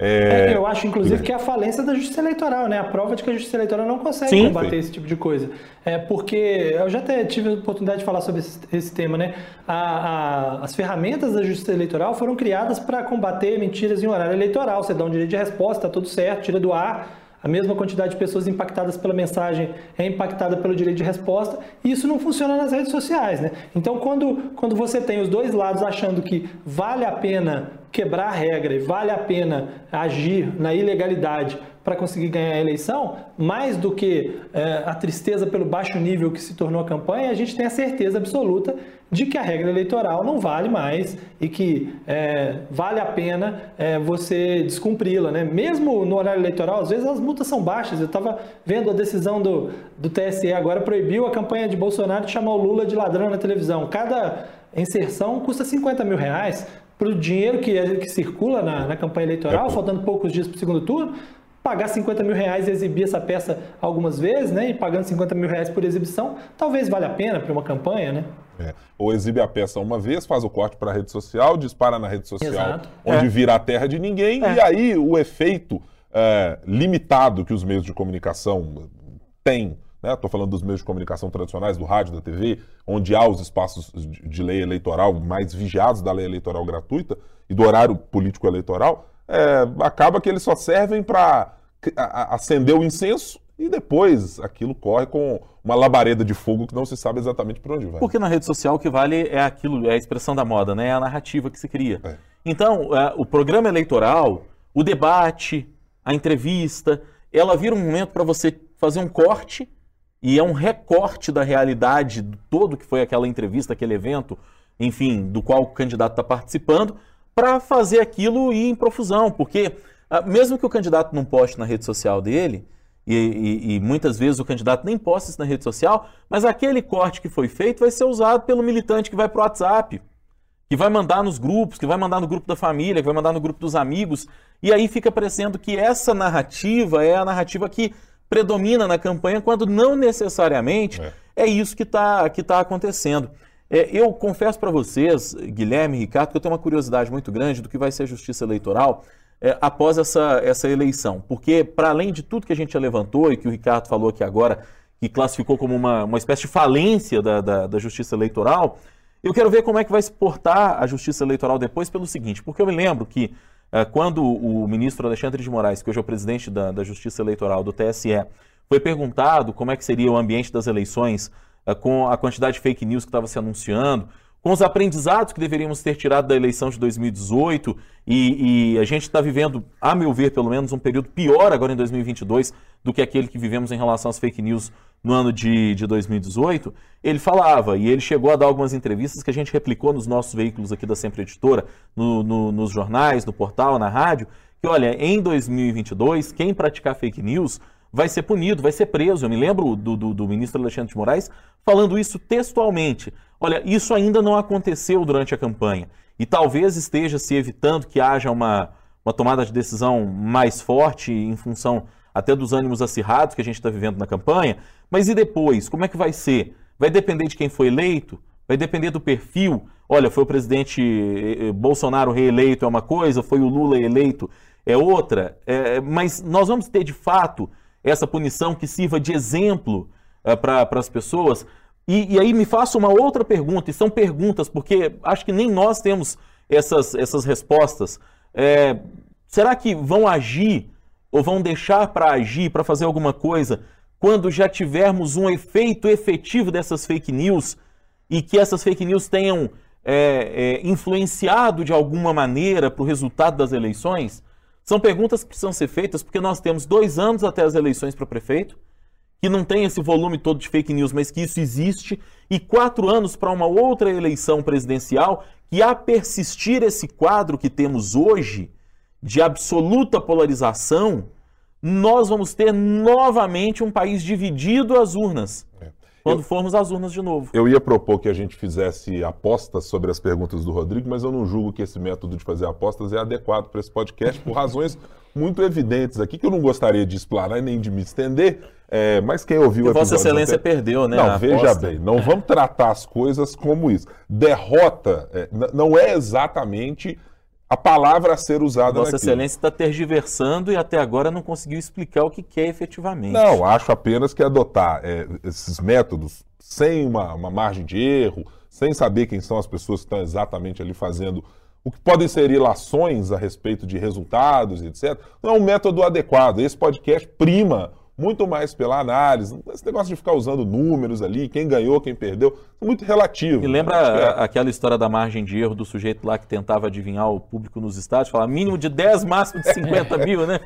É... Eu acho, inclusive, que é a falência da justiça eleitoral, né? A prova de que a justiça eleitoral não consegue Sim, combater esse tipo de coisa. É porque eu já até tive a oportunidade de falar sobre esse, esse tema, né? A, a, as ferramentas da justiça eleitoral foram criadas para combater mentiras em horário eleitoral. Você dá um direito de resposta, tá tudo certo, tira do ar a mesma quantidade de pessoas impactadas pela mensagem é impactada pelo direito de resposta, e isso não funciona nas redes sociais. Né? Então, quando, quando você tem os dois lados achando que vale a pena quebrar a regra e vale a pena agir na ilegalidade para conseguir ganhar a eleição, mais do que é, a tristeza pelo baixo nível que se tornou a campanha, a gente tem a certeza absoluta de que a regra eleitoral não vale mais e que é, vale a pena é, você descumpri-la. Né? Mesmo no horário eleitoral, às vezes as multas são baixas. Eu estava vendo a decisão do, do TSE agora, proibiu a campanha de Bolsonaro de chamar o Lula de ladrão na televisão. Cada inserção custa 50 mil reais para o dinheiro que, é, que circula na, na campanha eleitoral, é faltando poucos dias para o segundo turno pagar 50 mil reais e exibir essa peça algumas vezes, né? E pagando 50 mil reais por exibição, talvez valha a pena para uma campanha, né? É. Ou exibe a peça uma vez, faz o corte para a rede social, dispara na rede social, Exato. onde é. vira a terra de ninguém, é. e aí o efeito é, limitado que os meios de comunicação têm, estou né? falando dos meios de comunicação tradicionais, do rádio, da TV, onde há os espaços de lei eleitoral mais vigiados da lei eleitoral gratuita e do horário político eleitoral, é, acaba que eles só servem para acender o incenso e depois aquilo corre com uma labareda de fogo que não se sabe exatamente por onde vai. Porque na rede social o que vale é aquilo, é a expressão da moda, né? É a narrativa que se cria. É. Então, é, o programa eleitoral, o debate, a entrevista, ela vira um momento para você fazer um corte e é um recorte da realidade do todo que foi aquela entrevista, aquele evento, enfim, do qual o candidato está participando para fazer aquilo ir em profusão, porque ah, mesmo que o candidato não poste na rede social dele, e, e, e, muitas vezes o candidato nem posta isso na rede social, mas aquele corte que foi feito vai ser usado pelo militante que vai para o WhatsApp, que vai mandar nos grupos, que vai mandar no grupo da família, que vai mandar no grupo dos amigos, e aí fica parecendo que essa narrativa é a narrativa que predomina na campanha, quando não necessariamente é, é isso que está que tá acontecendo. É, eu confesso para vocês, Guilherme e Ricardo, que eu tenho uma curiosidade muito grande do que vai ser a justiça eleitoral é, após essa, essa eleição. Porque, para além de tudo que a gente já levantou e que o Ricardo falou aqui agora, que classificou como uma, uma espécie de falência da, da, da justiça eleitoral, eu quero ver como é que vai se portar a justiça eleitoral depois pelo seguinte, porque eu me lembro que quando o ministro Alexandre de Moraes, que hoje é o presidente da, da Justiça Eleitoral do TSE, foi perguntado como é que seria o ambiente das eleições eh, com a quantidade de fake news que estava se anunciando, com os aprendizados que deveríamos ter tirado da eleição de 2018 e, e a gente está vivendo, a meu ver, pelo menos, um período pior agora em 2022 do que aquele que vivemos em relação às fake news no ano de, de 2018, ele falava, e ele chegou a dar algumas entrevistas que a gente replicou nos nossos veículos aqui da Sempre Editora, no, no, nos jornais, no portal, na rádio, que olha, em 2022, quem praticar fake news vai ser punido, vai ser preso. Eu me lembro do, do, do, ministro Alexandre de Moraes falando isso textualmente. Olha, isso ainda não aconteceu durante a campanha e talvez esteja se evitando que haja uma, uma tomada de decisão mais forte em função até dos ânimos acirrados que a gente está vivendo na campanha. Mas e depois? Como é que vai ser? Vai depender de quem foi eleito? Vai depender do perfil? Olha, foi o presidente eh, eh, Bolsonaro reeleito é uma coisa, foi o Lula eleito é outra, é, mas nós vamos ter de fato essa punição que sirva de exemplo uh, para as pessoas. E, e, aí me faço uma outra pergunta, e são perguntas, porque acho que nem nós temos essas, essas respostas. É, será que vão agir ou vão deixar para agir, para fazer alguma coisa, quando já tivermos um efeito efetivo dessas fake news e que essas fake news tenham é, é, influenciado de alguma maneira para o resultado das eleições? São perguntas que precisam ser feitas porque nós temos dois anos até as eleições para prefeito, que não tem esse volume todo de fake news, mas que isso existe, e quatro anos para uma outra eleição presidencial, que a persistir esse quadro que temos hoje, de absoluta polarização, nós vamos ter novamente um país dividido às urnas. É. Quando eu, formos às urnas de novo. Eu ia propor que a gente fizesse apostas sobre as perguntas do Rodrigo, mas eu não julgo que esse método de fazer apostas é adequado para esse podcast, por razões muito evidentes aqui, que eu não gostaria de explanar e nem de me estender. É, mas quem ouviu o Vossa Excelência até... perdeu, né? Não, veja aposta. bem, não vamos tratar as coisas como isso. Derrota é, não é exatamente a palavra a ser usada Vossa naquilo. Excelência está tergiversando e até agora não conseguiu explicar o que quer efetivamente. Não, acho apenas que adotar é, esses métodos sem uma, uma, margem de erro, sem saber quem são as pessoas que estão exatamente ali fazendo o que podem ser ilações a respeito de resultados, etc., não é um método adequado. Esse podcast prima muito mais pela análise. Esse negócio de ficar usando números ali, quem ganhou, quem perdeu, muito relativo. E lembra é. aquela história da margem de erro do sujeito lá que tentava adivinhar o público nos estádios? Falar mínimo de 10, máximo de 50 mil, né?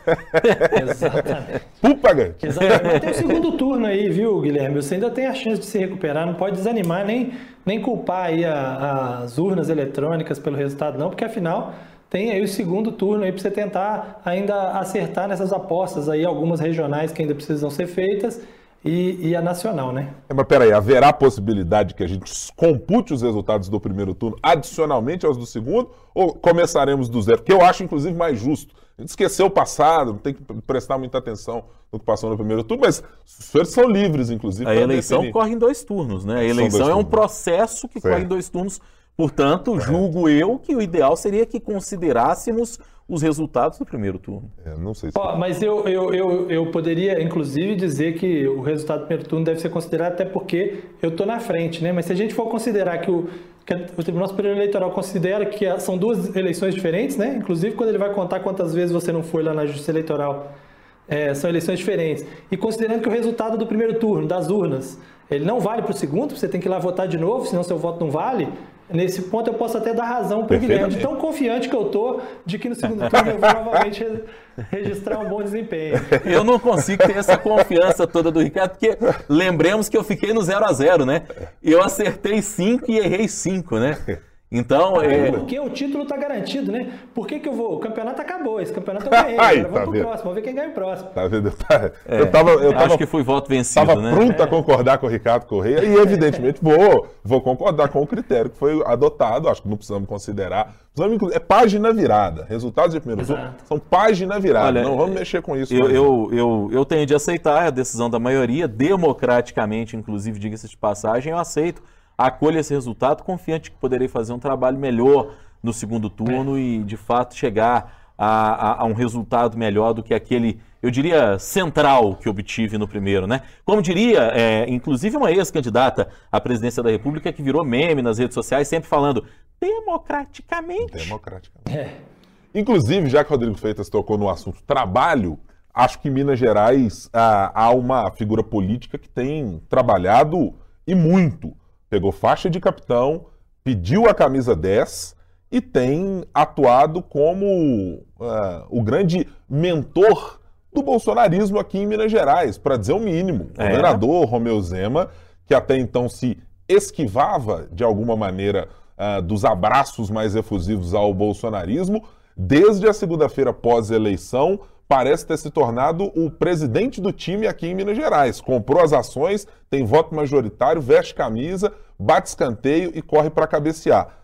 Exatamente. Pupaga! Exatamente. Tem o segundo turno aí, viu, Guilherme? Você ainda tem a chance de se recuperar, não pode desanimar nem, nem culpar aí a, as urnas eletrônicas pelo resultado, não, porque afinal tem aí o segundo turno aí para você tentar ainda acertar nessas apostas aí, algumas regionais que ainda precisam ser feitas e, e a nacional, né? É, mas peraí, haverá possibilidade que a gente compute os resultados do primeiro turno adicionalmente aos do segundo ou começaremos do zero? Que eu acho, inclusive, mais justo. A gente esqueceu o passado, não tem que prestar muita atenção no que passou no primeiro turno, mas os senhores são livres, inclusive. A eleição definir. corre em dois turnos, né? A eleição é um processo que corre em dois turnos Portanto, julgo eu que o ideal seria que considerássemos os resultados do primeiro turno. É, não sei se... Oh, mas eu, eu, eu, eu poderia, inclusive, dizer que o resultado do primeiro turno deve ser considerado até porque eu estou na frente, né? Mas se a gente for considerar que o, que o Tribunal Superior Eleitoral considera que são duas eleições diferentes, né? Inclusive, quando ele vai contar quantas vezes você não foi lá na Justiça Eleitoral, é, são eleições diferentes. E considerando que o resultado do primeiro turno, das urnas, ele não vale para o segundo, você tem que ir lá votar de novo, senão seu voto não vale, Nesse ponto eu posso até dar razão para o Guilherme, de tão confiante que eu tô de que no segundo turno eu vou novamente registrar um bom desempenho. Eu não consigo ter essa confiança toda do Ricardo, porque lembremos que eu fiquei no 0 a 0 né? Eu acertei 5 e errei 5, né? Então, é... Porque o título está garantido, né? Por que, que eu vou? O campeonato acabou, esse campeonato eu ganhei. Ai, agora tá vamos pro próximo, vamos ver quem ganha o próximo. Tá vendo? Tá... É, eu tava, eu tava, acho que fui voto vencido, tava né? pronto é. a concordar com o Ricardo Correia e, evidentemente, vou, vou concordar com o critério que foi adotado. Acho que não precisamos considerar. Precisamos, é página virada. Resultados de primeiro turno são página virada. Olha, não vamos mexer com isso. Eu, eu, eu, eu tenho de aceitar a decisão da maioria, democraticamente, inclusive, diga-se de passagem, eu aceito acolha esse resultado, confiante que poderei fazer um trabalho melhor no segundo turno e, de fato, chegar a, a, a, um resultado melhor do que aquele, eu diria, central que obtive no primeiro, né? Como diria, é, inclusive uma ex-candidata à presidência da República que virou meme nas redes sociais, sempre falando democraticamente. Democraticamente. É. Inclusive, já que o Rodrigo Freitas tocou no assunto trabalho, acho que em Minas Gerais ah, há uma figura política que tem trabalhado e muito pegou faixa de capitão, pediu a camisa 10 e tem atuado como uh, o grande mentor do bolsonarismo aqui em Minas Gerais, para dizer o mínimo. O é. governador Romeu Zema, que até então se esquivava de alguma maneira uh, dos abraços mais efusivos ao bolsonarismo, desde a segunda-feira pós-eleição, parece ter se tornado o presidente do time aqui em Minas Gerais. Comprou as ações, tem voto majoritário, veste camisa, bate escanteio e corre para cabecear.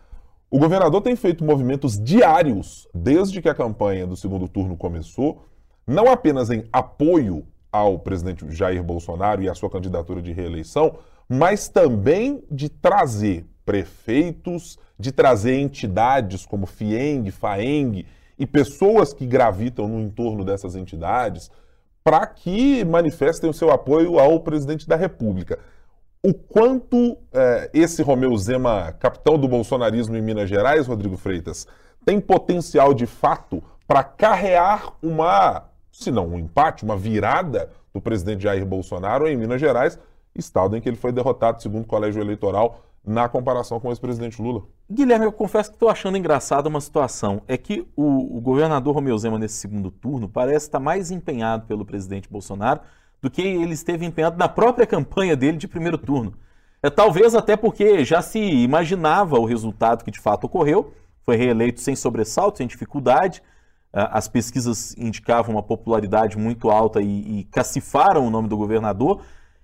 O governador tem feito movimentos diários desde que a campanha do segundo turno começou, não apenas em apoio ao presidente Jair Bolsonaro e à sua candidatura de reeleição, mas também de trazer prefeitos, de trazer entidades como FIENG, FAENG e pessoas que gravitam no entorno dessas entidades para que manifestem o seu apoio ao presidente da República. O quanto é, esse Romeu Zema, capitão do bolsonarismo em Minas Gerais, Rodrigo Freitas, tem potencial de fato para carrear uma, se não um empate, uma virada do presidente Jair Bolsonaro em Minas Gerais, estado em que ele foi derrotado, segundo o colégio eleitoral, na comparação com o ex-presidente Lula. Guilherme, eu confesso que estou achando engraçada uma situação. É que o, o, governador Romeu Zema, nesse segundo turno, parece estar mais empenhado pelo presidente Bolsonaro do que ele esteve empenhado na própria campanha dele de primeiro turno. É, talvez até porque já se imaginava o resultado que de fato ocorreu. Foi reeleito sem sobressalto, sem dificuldade. As pesquisas indicavam uma popularidade muito alta e, e cacifaram o nome do governador.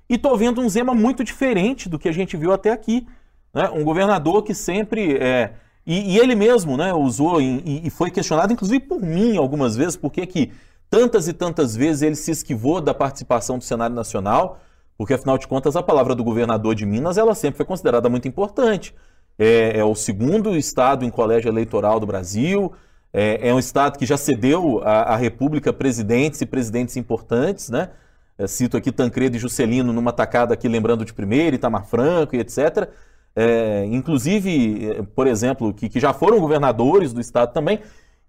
E estou vendo um Zema muito diferente do que a gente viu até aqui. Né? Um governador que sempre. É, e, e, ele mesmo né, usou e, e, foi questionado, inclusive por mim, algumas vezes, porque que tantas e tantas vezes ele se esquivou da participação do cenário nacional, porque afinal de contas a palavra do governador de Minas ela sempre foi considerada muito importante. É, é o segundo estado em colégio eleitoral do Brasil, é, é um estado que já cedeu à, República presidentes e presidentes importantes, né? É, cito aqui Tancredo e Juscelino numa tacada aqui lembrando de primeiro, Itamar Franco e etc é, inclusive, é, por exemplo, que, que já foram governadores do estado também,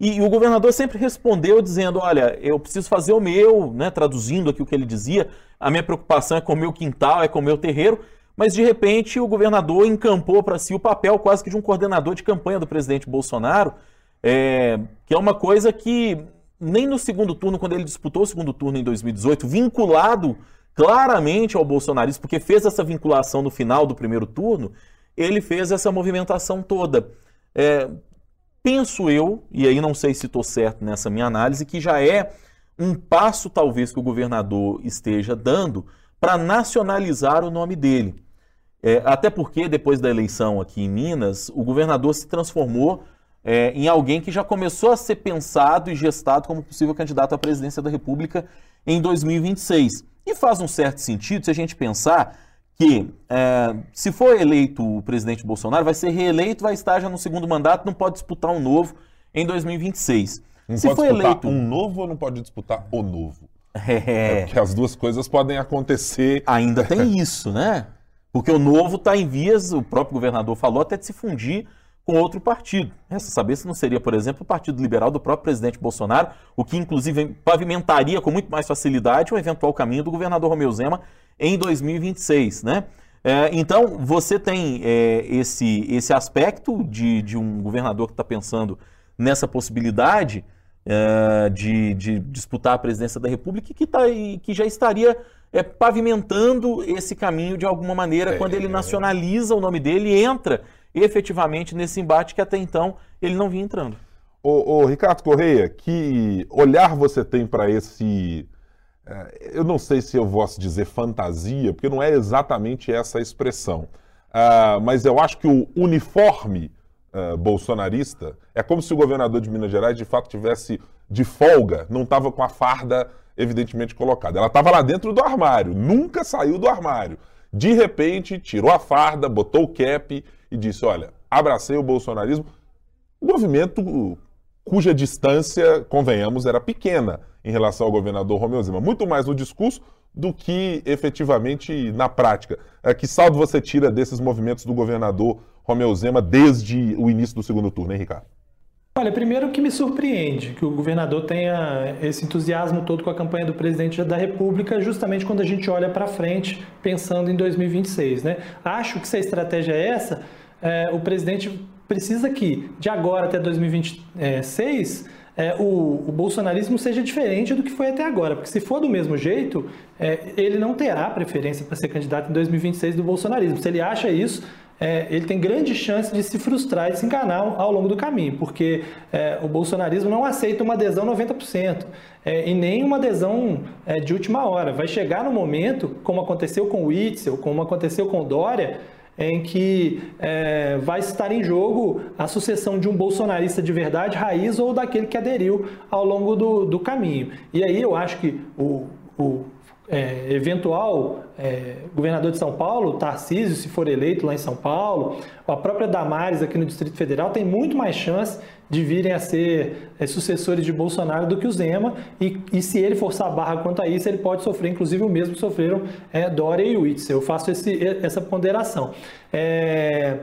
e, o governador sempre respondeu dizendo: Olha, eu preciso fazer o meu, né, traduzindo aqui o que ele dizia, a minha preocupação é com o meu quintal, é com o meu terreiro. Mas de repente o governador encampou para si o papel quase que de um coordenador de campanha do presidente Bolsonaro, é, que é uma coisa que nem no segundo turno, quando ele disputou o segundo turno em 2018, vinculado claramente ao bolsonarismo, porque fez essa vinculação no final do primeiro turno, ele fez essa movimentação toda. É, penso eu, e aí não sei se estou certo nessa minha análise, que já é um passo talvez que o governador esteja dando para nacionalizar o nome dele. É, até porque depois da eleição aqui em Minas, o governador se transformou é, em alguém que já começou a ser pensado e gestado como possível candidato à presidência da República em 2026. E faz um certo sentido se a gente pensar que, é, se for eleito o presidente Bolsonaro, vai ser reeleito, vai estar já no segundo mandato, não pode disputar um novo em 2026. Não se pode for disputar eleito um novo ou não pode disputar o novo? É. é porque as duas coisas podem acontecer. Ainda tem isso, né? Porque o novo está em vias, o próprio governador falou, até de se fundir com outro partido. Resta saber se não seria, por exemplo, o Partido Liberal do próprio presidente Bolsonaro, o que inclusive pavimentaria com muito mais facilidade o eventual caminho do governador Romeu Zema em 2026, né? É, então, você tem é, esse, esse aspecto de, de um governador que está pensando nessa possibilidade é, de, de, disputar a presidência da República que, tá, que já estaria é, pavimentando esse caminho de alguma maneira quando ele nacionaliza o nome dele e entra efetivamente nesse embate que até então ele não vinha entrando. Ô, ô Ricardo Correia, que olhar você tem para esse é, eu não sei se eu posso dizer fantasia, porque não é exatamente essa a expressão. Uh, mas eu acho que o uniforme uh, bolsonarista é como se o governador de Minas Gerais de fato tivesse de folga, não estava com a farda evidentemente colocada. Ela estava lá dentro do armário, nunca saiu do armário. De repente, tirou a farda, botou o cap e disse: Olha, abracei o bolsonarismo. O movimento cuja distância, convenhamos, era pequena em relação ao governador Romeu Zema, muito mais no discurso do que efetivamente na prática. É, que saldo você tira desses movimentos do governador Romeu Zema desde o início do segundo turno, hein, Ricardo? Olha, primeiro que me surpreende que o governador tenha esse entusiasmo todo com a campanha do presidente da República, justamente quando a gente olha para frente, pensando em 2026. Né? Acho que se a estratégia é essa, é, o presidente precisa que, de agora até 2026, é, o, o, bolsonarismo seja diferente do que foi até agora. Porque se for do mesmo jeito, é, ele não terá preferência para ser candidato em 2026 do bolsonarismo. Se ele acha isso, é, ele tem grande chance de se frustrar e se enganar ao longo do caminho, porque é, o bolsonarismo não aceita uma adesão 90% é, e nem uma adesão é, de última hora. Vai chegar no momento, como aconteceu com o Itzel, como aconteceu com o Dória, em que é, vai estar em jogo a sucessão de um bolsonarista de verdade, raiz, ou daquele que aderiu ao longo do, do caminho. E aí eu acho que o, o é, eventual é, governador de São Paulo, Tarcísio, se for eleito lá em São Paulo, a própria Damares aqui no Distrito Federal tem muito mais chance de virem a ser é, sucessores de Bolsonaro do que o Zema, e, e, se ele forçar a barra quanto a isso, ele pode sofrer, inclusive o mesmo sofreram é, Dória e Witzel. Eu faço esse, essa ponderação. É,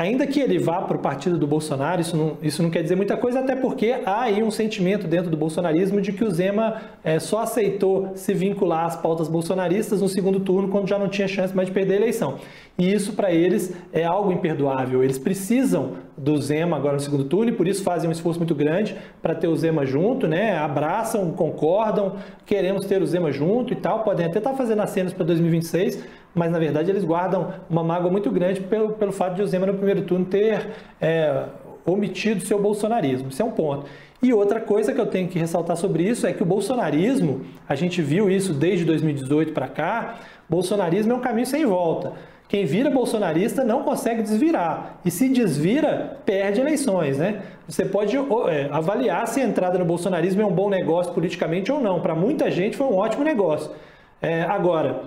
Ainda que ele vá para o partido do Bolsonaro, isso não, isso não quer dizer muita coisa, até porque há aí um sentimento dentro do bolsonarismo de que o Zema é, só aceitou se vincular às pautas bolsonaristas no segundo turno, quando já não tinha chance mais de perder a eleição. E isso, para eles, é algo imperdoável. Eles precisam do Zema agora no segundo turno e por isso fazem um esforço muito grande para ter o Zema junto, né? abraçam, concordam, queremos ter o Zema junto e tal. Podem até estar tá fazendo acenos para 2026, mas na verdade eles guardam uma mágoa muito grande pelo, pelo fato de o Zema no primeiro turno ter é, omitido seu bolsonarismo. Isso é um ponto. E outra coisa que eu tenho que ressaltar sobre isso é que o bolsonarismo, a gente viu isso desde 2018 para cá, bolsonarismo é um caminho sem volta. Quem vira bolsonarista não consegue desvirar. E se desvira, perde eleições, né? Você pode é, avaliar se a entrada no bolsonarismo é um bom negócio politicamente ou não. Para muita gente foi um ótimo negócio. É, agora,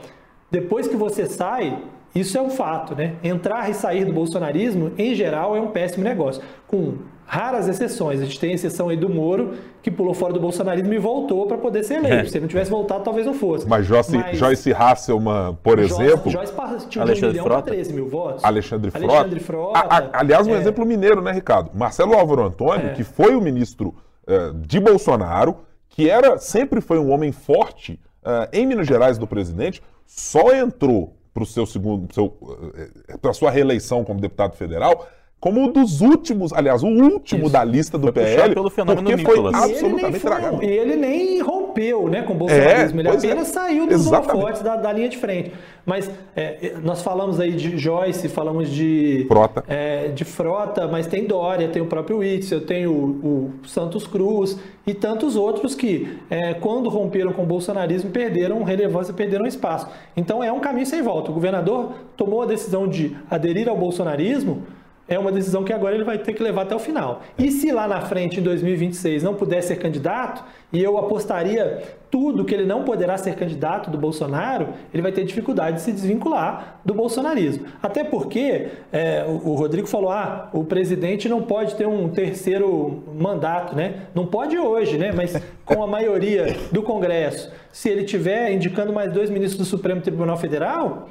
depois que você sai, isso é um fato, né? Entrar e sair do bolsonarismo, em geral, é um péssimo negócio. Com raras exceções. A gente tem a exceção aí do Moro, que pulou fora do bolsonarismo e voltou para poder ser eleito. É. Se ele não tivesse voltado, talvez não fosse. Mas Joyce, Mas... Joyce Hasselman, por Joyce, exemplo... Joyce tinha Alexandre um milhão Frota. 13 mil votos. Alexandre Frota. Alexandre Frota. A, a, aliás, um é. exemplo mineiro, né, Ricardo? Marcelo Álvaro Antônio, é. que foi o ministro uh, de Bolsonaro, que era sempre foi um homem forte uh, em Minas Gerais do presidente, só entrou para o seu segundo, seu, uh, para sua reeleição como deputado federal como um dos últimos, aliás, o último Isso. da lista do foi PL, pelo fenômeno porque Nicolas. foi absolutamente tragado. E ele nem rompeu né, com o bolsonarismo, é, ele apenas é. saiu dos holofotes da, da, linha de frente. Mas é, nós falamos aí de Joyce, falamos de Frota, é, de Frota mas tem Dória, tem o próprio Witzel, tem o, o Santos Cruz e tantos outros que, é, quando romperam com o bolsonarismo, perderam relevância, perderam espaço. Então é um caminho sem volta. O governador tomou a decisão de aderir ao bolsonarismo é uma decisão que agora ele vai ter que levar até o final. E se lá na frente, em 2026, não puder ser candidato, e eu apostaria tudo que ele não poderá ser candidato do Bolsonaro, ele vai ter dificuldade de se desvincular do bolsonarismo. Até porque é, o, Rodrigo falou: ah, o presidente não pode ter um terceiro mandato, né? Não pode hoje, né? Mas com a maioria do Congresso, se ele tiver indicando mais dois ministros do Supremo Tribunal Federal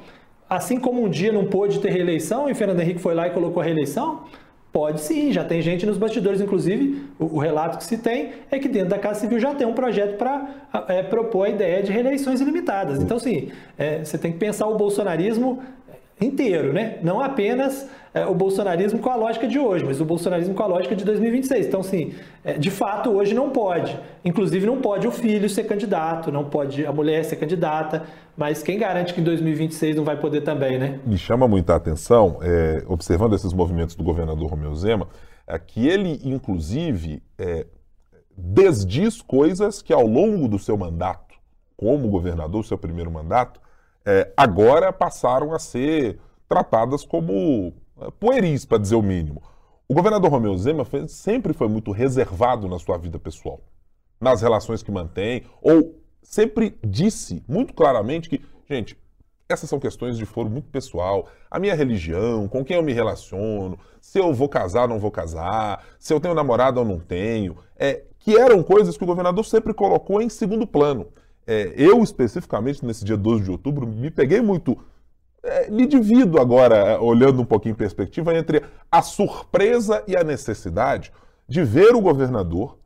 Assim como um dia não pôde ter reeleição e Fernando Henrique foi lá e colocou a reeleição, Pode sim, já tem gente nos bastidores, inclusive o, relato que se tem é que dentro da Casa Civil já tem um projeto para é, propor a ideia de reeleições ilimitadas. Então, sim, é, você tem que pensar o bolsonarismo inteiro, né? Não apenas é, o bolsonarismo com a lógica de hoje, mas o bolsonarismo com a lógica de 2026. Então, sim, é, de fato, hoje não pode. Inclusive, não pode o filho ser candidato, não pode a mulher ser candidata, mas quem garante que em 2026 não vai poder também, né? Me chama muita atenção, é, observando esses movimentos do governador Romeu Zema, é que ele, inclusive, é, desdiz coisas que ao longo do seu mandato, como governador, seu primeiro mandato, é, agora passaram a ser tratadas como é, pueris, para dizer o mínimo. O governador Romeu Zema sempre foi muito reservado na sua vida pessoal, nas relações que mantém, ou sempre disse muito claramente que, gente, essas são questões de foro muito pessoal. A minha religião, com quem eu me relaciono, se eu vou casar ou não vou casar, se eu tenho namorado ou não tenho, é, que eram coisas que o governador sempre colocou em segundo plano. É, eu, especificamente, nesse dia 12 de outubro, me peguei muito. É, me divido agora, é, olhando um pouquinho em perspectiva, entre a surpresa e a necessidade de ver o governador,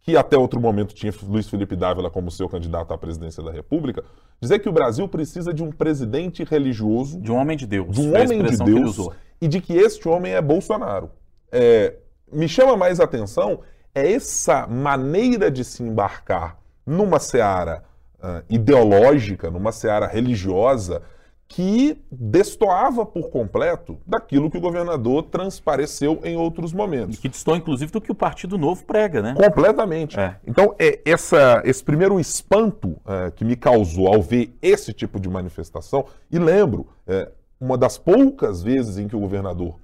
que até outro momento tinha Luiz Felipe Dávila como seu candidato à presidência da República, dizer que o Brasil precisa de um presidente religioso. De um homem de Deus. De um homem de Deus. E de que este homem é Bolsonaro. É, me chama mais atenção é essa maneira de se embarcar numa seara uh, ideológica, numa seara religiosa, que destoava por completo daquilo que o governador transpareceu em outros momentos. E que destoa, inclusive, do que o Partido Novo prega, né? Completamente. É. Então, é, essa, esse primeiro espanto é, que me causou ao ver esse tipo de manifestação, e lembro, é, uma das poucas vezes em que o governador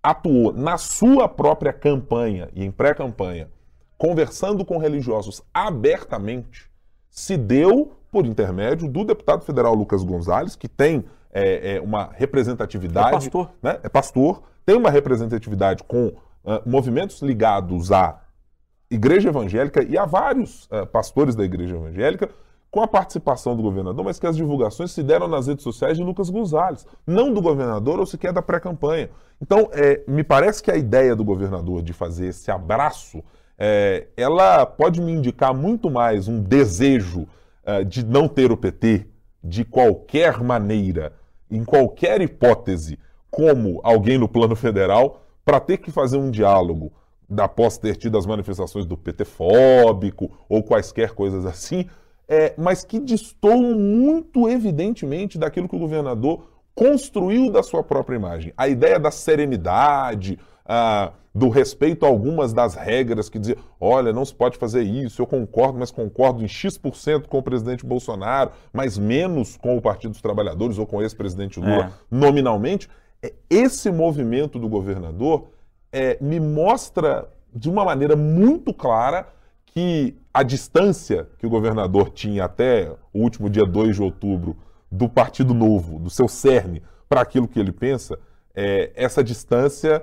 atuou na sua própria campanha e em pré-campanha, conversando com religiosos abertamente, se deu por intermédio do deputado federal Lucas Gonzalez, que tem é, é, uma representatividade. É pastor. Né? É pastor, tem uma representatividade com uh, movimentos ligados à igreja evangélica e a vários uh, pastores da igreja evangélica, com a participação do governador, mas que as divulgações se deram nas redes sociais de Lucas Gonzalez, não do governador ou sequer da pré-campanha. Então, é, me parece que a ideia do governador de fazer esse abraço, é, ela pode me indicar muito mais um desejo é, de não ter o PT de qualquer maneira, em qualquer hipótese, como alguém no plano federal, para ter que fazer um diálogo após ter tido as manifestações do PT fóbico ou quaisquer coisas assim, é, mas que destoam muito evidentemente daquilo que o governador construiu da sua própria imagem. A ideia da serenidade, ah, do respeito a algumas das regras que diziam, olha, não se pode fazer isso, eu concordo, mas concordo em X% com o presidente Bolsonaro, mas menos com o Partido dos Trabalhadores ou com o ex-presidente Lula, é. nominalmente. É, esse movimento do governador é, me mostra de uma maneira muito clara que a distância que o governador tinha até o último dia 2 de outubro do Partido Novo, do seu cerne, para aquilo que ele pensa, é, essa distância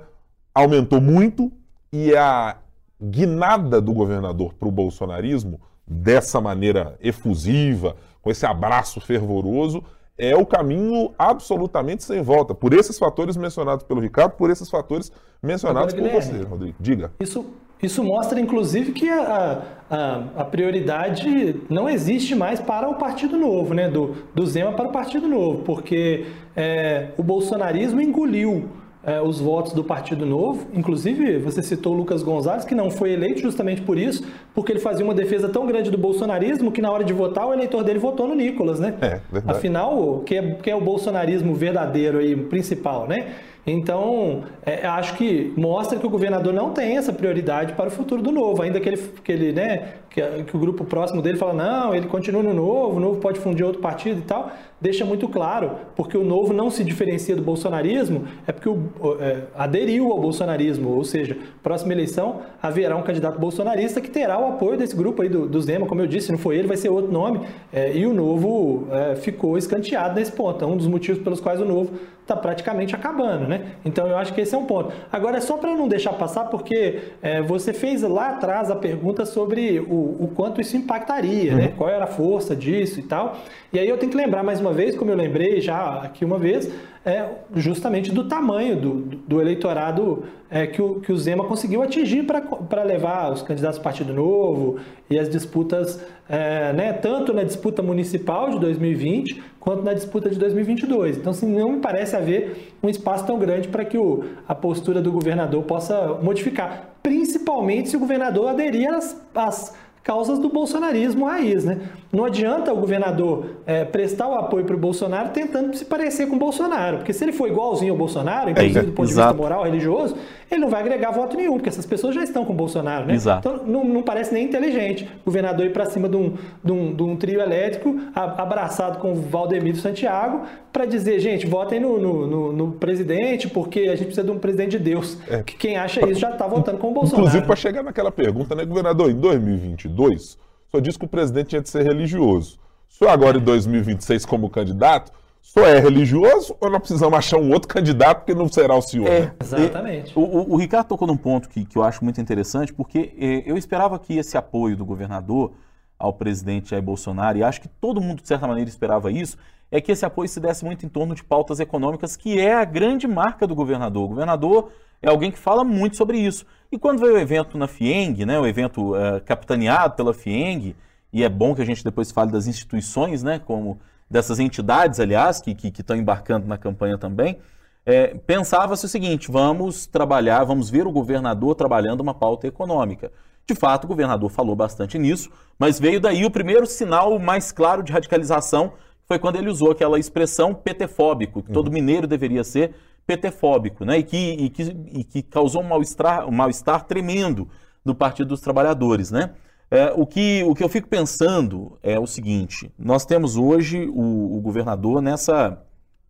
aumentou muito e a guinada do governador para o bolsonarismo, dessa maneira efusiva, com esse abraço fervoroso, é o caminho absolutamente sem volta. Por esses fatores mencionados pelo Ricardo, por esses fatores mencionados Agora, por você, Rodrigo. Diga. Isso, isso mostra, inclusive, que a, a, a, prioridade não existe mais para o Partido Novo, né? Do, do Zema para o Partido Novo, porque é, o bolsonarismo engoliu é, os votos do Partido Novo. Inclusive, você citou o Lucas Gonzalez, que não foi eleito justamente por isso, porque ele fazia uma defesa tão grande do bolsonarismo que na hora de votar o eleitor dele votou no Nicolas, né? É, verdade. Afinal, que é, que é o bolsonarismo verdadeiro aí, principal, né? Então, é, acho que mostra que o governador não tem essa prioridade para o futuro do novo, ainda que ele, que ele né, que, que, o grupo próximo dele fala, não, ele continua no Novo, o Novo pode fundir outro partido e tal, deixa muito claro, porque o Novo não se diferencia do bolsonarismo, é porque o, é, aderiu ao bolsonarismo, ou seja, próxima eleição haverá um candidato bolsonarista que terá o apoio desse grupo aí do, do Zema, como eu disse, não foi ele, vai ser outro nome, é, e o Novo é, ficou escanteado nesse ponto, é um dos motivos pelos quais o Novo está praticamente acabando, né? Então eu acho que esse é um ponto. Agora, é só para não deixar passar, porque é, você fez lá atrás a pergunta sobre o o, quanto isso impactaria, né? uhum. né? Qual era a força disso e tal. E aí eu tenho que lembrar mais uma vez, como eu lembrei já aqui uma vez, é, justamente do tamanho do, do eleitorado é, que, o, que o Zema conseguiu atingir para levar os candidatos do Partido Novo e as disputas, é, né, tanto na disputa municipal de 2020 quanto na disputa de 2022. Então, assim, não me parece haver um espaço tão grande para que o, a postura do governador possa modificar, principalmente se o governador aderir às, às causas do bolsonarismo raiz, né? Não adianta o governador é, prestar o apoio para o Bolsonaro tentando se parecer com o Bolsonaro, porque se ele for igualzinho ao Bolsonaro, inclusive é, do ponto exato. de vista moral, religioso, ele não vai agregar voto nenhum, porque essas pessoas já estão com o Bolsonaro, né? Exato. Então não, não parece nem inteligente o governador ir para cima de um, de, um, de um, trio elétrico abraçado com o Valdemiro Santiago para dizer, gente, votem no, no, no, no, presidente, porque a gente precisa de um presidente de Deus. É. Que quem acha isso já está votando com o Bolsonaro. Inclusive, para chegar naquela pergunta, né, governador, em 2022 só disse que o presidente tinha de ser religioso. O senhor agora em 2026 como candidato, só é religioso ou nós precisamos achar um outro candidato que não será o senhor? É, né? Exatamente. E, o, o, Ricardo tocou num ponto que, que eu acho muito interessante, porque eh, eu esperava que esse apoio do governador ao presidente Jair Bolsonaro, e acho que todo mundo, de certa maneira, esperava isso, é que esse apoio se desse muito em torno de pautas econômicas, que é a grande marca do governador. O governador é alguém que fala muito sobre isso. E quando veio o evento na FIENG, né, o evento uh, capitaneado pela FIENG, e é bom que a gente depois fale das instituições, né, como dessas entidades, aliás, que estão embarcando na campanha também, é, pensava-se o seguinte: vamos trabalhar, vamos ver o governador trabalhando uma pauta econômica. De fato, o governador falou bastante nisso, mas veio daí o primeiro sinal mais claro de radicalização, foi quando ele usou aquela expressão petefóbico, que todo uhum. mineiro deveria ser, petefóbico, né? E que, e que, e que causou um mal-estar um mal tremendo no Partido dos Trabalhadores, né? É, o, que, o que eu fico pensando é o seguinte: nós temos hoje o, o governador nessa,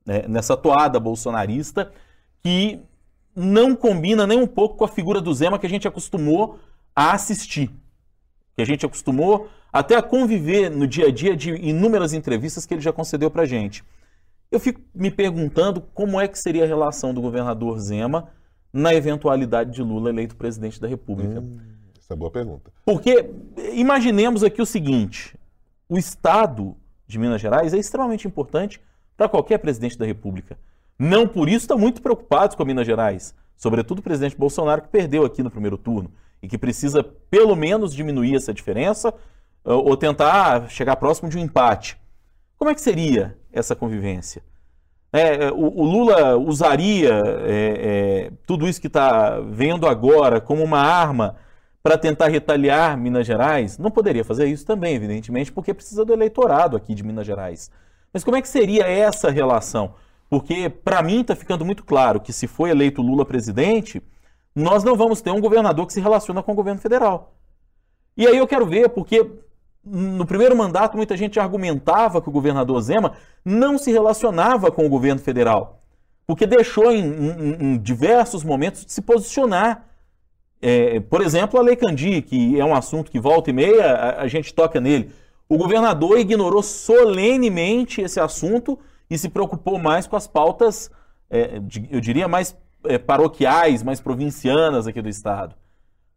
né, nessa toada bolsonarista que não combina nem um pouco com a figura do Zema que a gente acostumou a assistir, que a gente acostumou até a conviver no dia a dia de inúmeras entrevistas que ele já concedeu para gente. Eu fico me perguntando como é que seria a relação do governador Zema na eventualidade de Lula eleito presidente da República. Hum, essa é boa pergunta. Porque imaginemos aqui o seguinte: o Estado de Minas Gerais é extremamente importante para qualquer presidente da República. Não por isso estão muito preocupados com Minas Gerais, sobretudo o presidente Bolsonaro, que perdeu aqui no primeiro turno e que precisa pelo menos diminuir essa diferença ou tentar chegar próximo de um empate. Como é que seria essa convivência? É, o, o, Lula usaria é, é, tudo isso que está vendo agora como uma arma para tentar retaliar Minas Gerais? Não poderia fazer isso também, evidentemente, porque precisa do eleitorado aqui de Minas Gerais. Mas como é que seria essa relação? Porque, para mim, está ficando muito claro que se for eleito Lula presidente, nós não vamos ter um governador que se relaciona com o governo federal. E aí eu quero ver, porque no primeiro mandato muita gente argumentava que o governador Zema não se relacionava com o governo federal, porque deixou em, em, em diversos momentos de se posicionar. É, por exemplo, a Lei Candi, que é um assunto que volta e meia a, a gente toca nele. O governador ignorou solenemente esse assunto e se preocupou mais com as pautas, é, eu diria, mais é, paroquiais, mais provincianas aqui do Estado.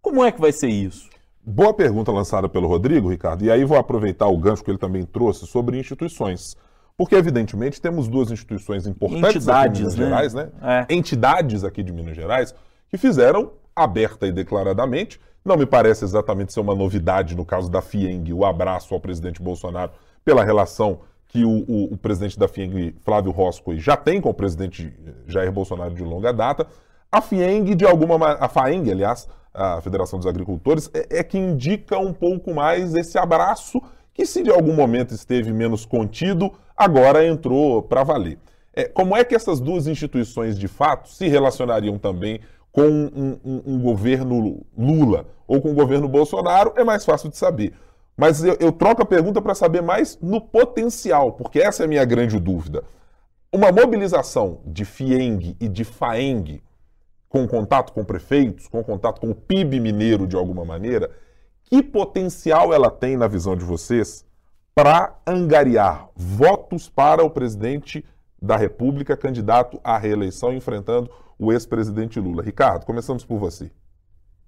Como é que vai ser isso? Boa pergunta lançada pelo Rodrigo, Ricardo. E aí vou aproveitar o gancho que ele também trouxe sobre instituições. Porque, evidentemente, temos duas instituições importantes Entidades, aqui de Minas né? Gerais, né? É. Entidades aqui de Minas Gerais que fizeram aberta e declaradamente. Não me parece exatamente ser uma novidade no caso da FIENG, o abraço ao presidente Bolsonaro pela relação que o, o, o, presidente da FIENG, Flávio Roscoe, já tem com o presidente Jair Bolsonaro de longa data. A FIENG, de alguma a FAENG, aliás, a Federação dos Agricultores, é, é que indica um pouco mais esse abraço que, se de algum momento esteve menos contido, agora entrou para valer. É, como é que essas duas instituições, de fato, se relacionariam também com um, um, um governo Lula ou com o governo Bolsonaro, é mais fácil de saber. Mas eu, eu troco a pergunta para saber mais no potencial, porque essa é a minha grande dúvida. Uma mobilização de FIENG e de FAENG, com contato com prefeitos, com contato com o PIB mineiro de alguma maneira, que potencial ela tem, na visão de vocês, para angariar votos para o presidente da República, candidato à reeleição, enfrentando o ex-presidente Lula? Ricardo, começamos por você.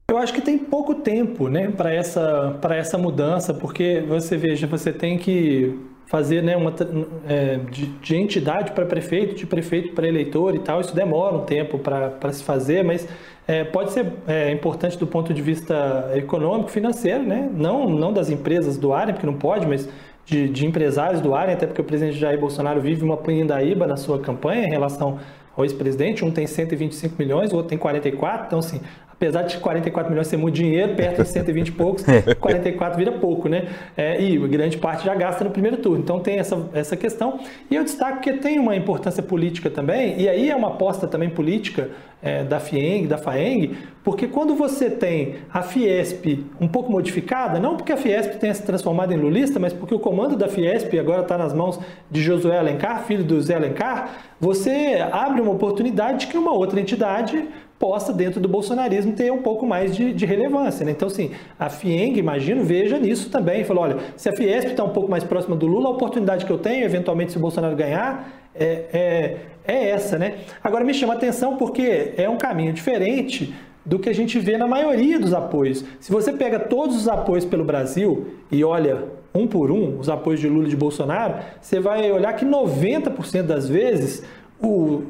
Eu acho que tem pouco tempo né, para essa, essa mudança, porque você veja, você tem que fazer né, uma, é, de, de, entidade para prefeito, de prefeito para eleitor e tal. Isso demora um tempo para se fazer, mas é, pode ser é, importante do ponto de vista econômico, financeiro, né? não, não das empresas do área, porque não pode, mas de, de empresários do área, até porque o presidente Jair Bolsonaro vive uma pindaíba na sua campanha em relação ao ex-presidente, um tem 125 milhões, o outro tem 44, então assim, apesar de 44 milhões ser muito dinheiro, perto de 120 e poucos, 44 vira pouco, né? É, e grande parte já gasta no primeiro turno. Então tem essa, essa questão. E eu destaco que tem uma importância política também, e aí é uma aposta também política é, da FIENG, da FAENG, porque quando você tem a Fiesp um pouco modificada, não porque a Fiesp tenha se transformado em lulista, mas porque o comando da Fiesp agora está nas mãos de Josué Alencar, filho do Zé Alencar, você abre uma oportunidade de que uma outra entidade possa, dentro do bolsonarismo, ter um pouco mais de, de relevância. Né? Então, assim, a FIENG, imagino, veja nisso também. Falou, olha, se a Fiesp está um pouco mais próxima do Lula, a oportunidade que eu tenho, eventualmente, se o Bolsonaro ganhar, é, é, é essa, né? Agora, me chama atenção porque é um caminho diferente do que a gente vê na maioria dos apoios. Se você pega todos os apoios pelo Brasil e olha um por um os apoios de Lula e de Bolsonaro, você vai olhar que 90% das vezes o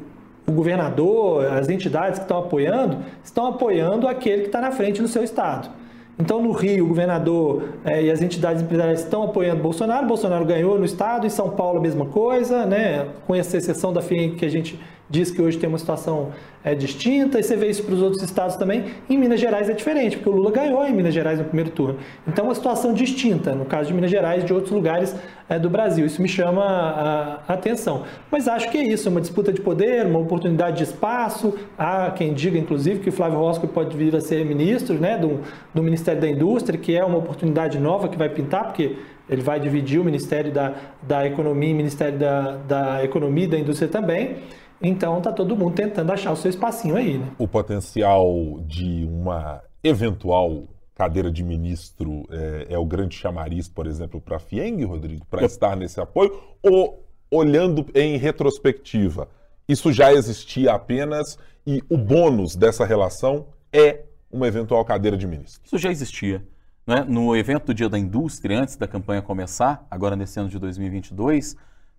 o governador, as entidades que estão apoiando, estão apoiando aquele que está na frente no seu estado. Então, no Rio, o governador é, e as entidades empresariais estão apoiando Bolsonaro. Bolsonaro ganhou no estado, em São Paulo a mesma coisa, né? com essa exceção da FIEM que a gente diz que hoje tem uma situação é, distinta, e você vê isso para os outros estados também. Em Minas Gerais é diferente, porque o Lula ganhou em Minas Gerais no primeiro turno. Então, é uma situação distinta, no caso de Minas Gerais de outros lugares é, do Brasil. Isso me chama a, a, atenção. Mas acho que é isso, uma disputa de poder, uma oportunidade de espaço. Há quem diga, inclusive, que o Flávio Rosco pode vir a ser ministro né, do, do Ministério da Indústria, que é uma oportunidade nova que vai pintar, porque ele vai dividir o Ministério da, da Economia e o Ministério da, da Economia e da Indústria também. Então está todo mundo tentando achar o seu espacinho aí. Né? O potencial de uma eventual cadeira de ministro é, é o grande chamariz, por exemplo, para a FIENG, Rodrigo, para estar nesse apoio? Ou, olhando em retrospectiva, isso já existia apenas e o bônus dessa relação é uma eventual cadeira de ministro? Isso já existia. né, no evento do Dia da Indústria, antes da campanha começar, agora nesse ano de 2022,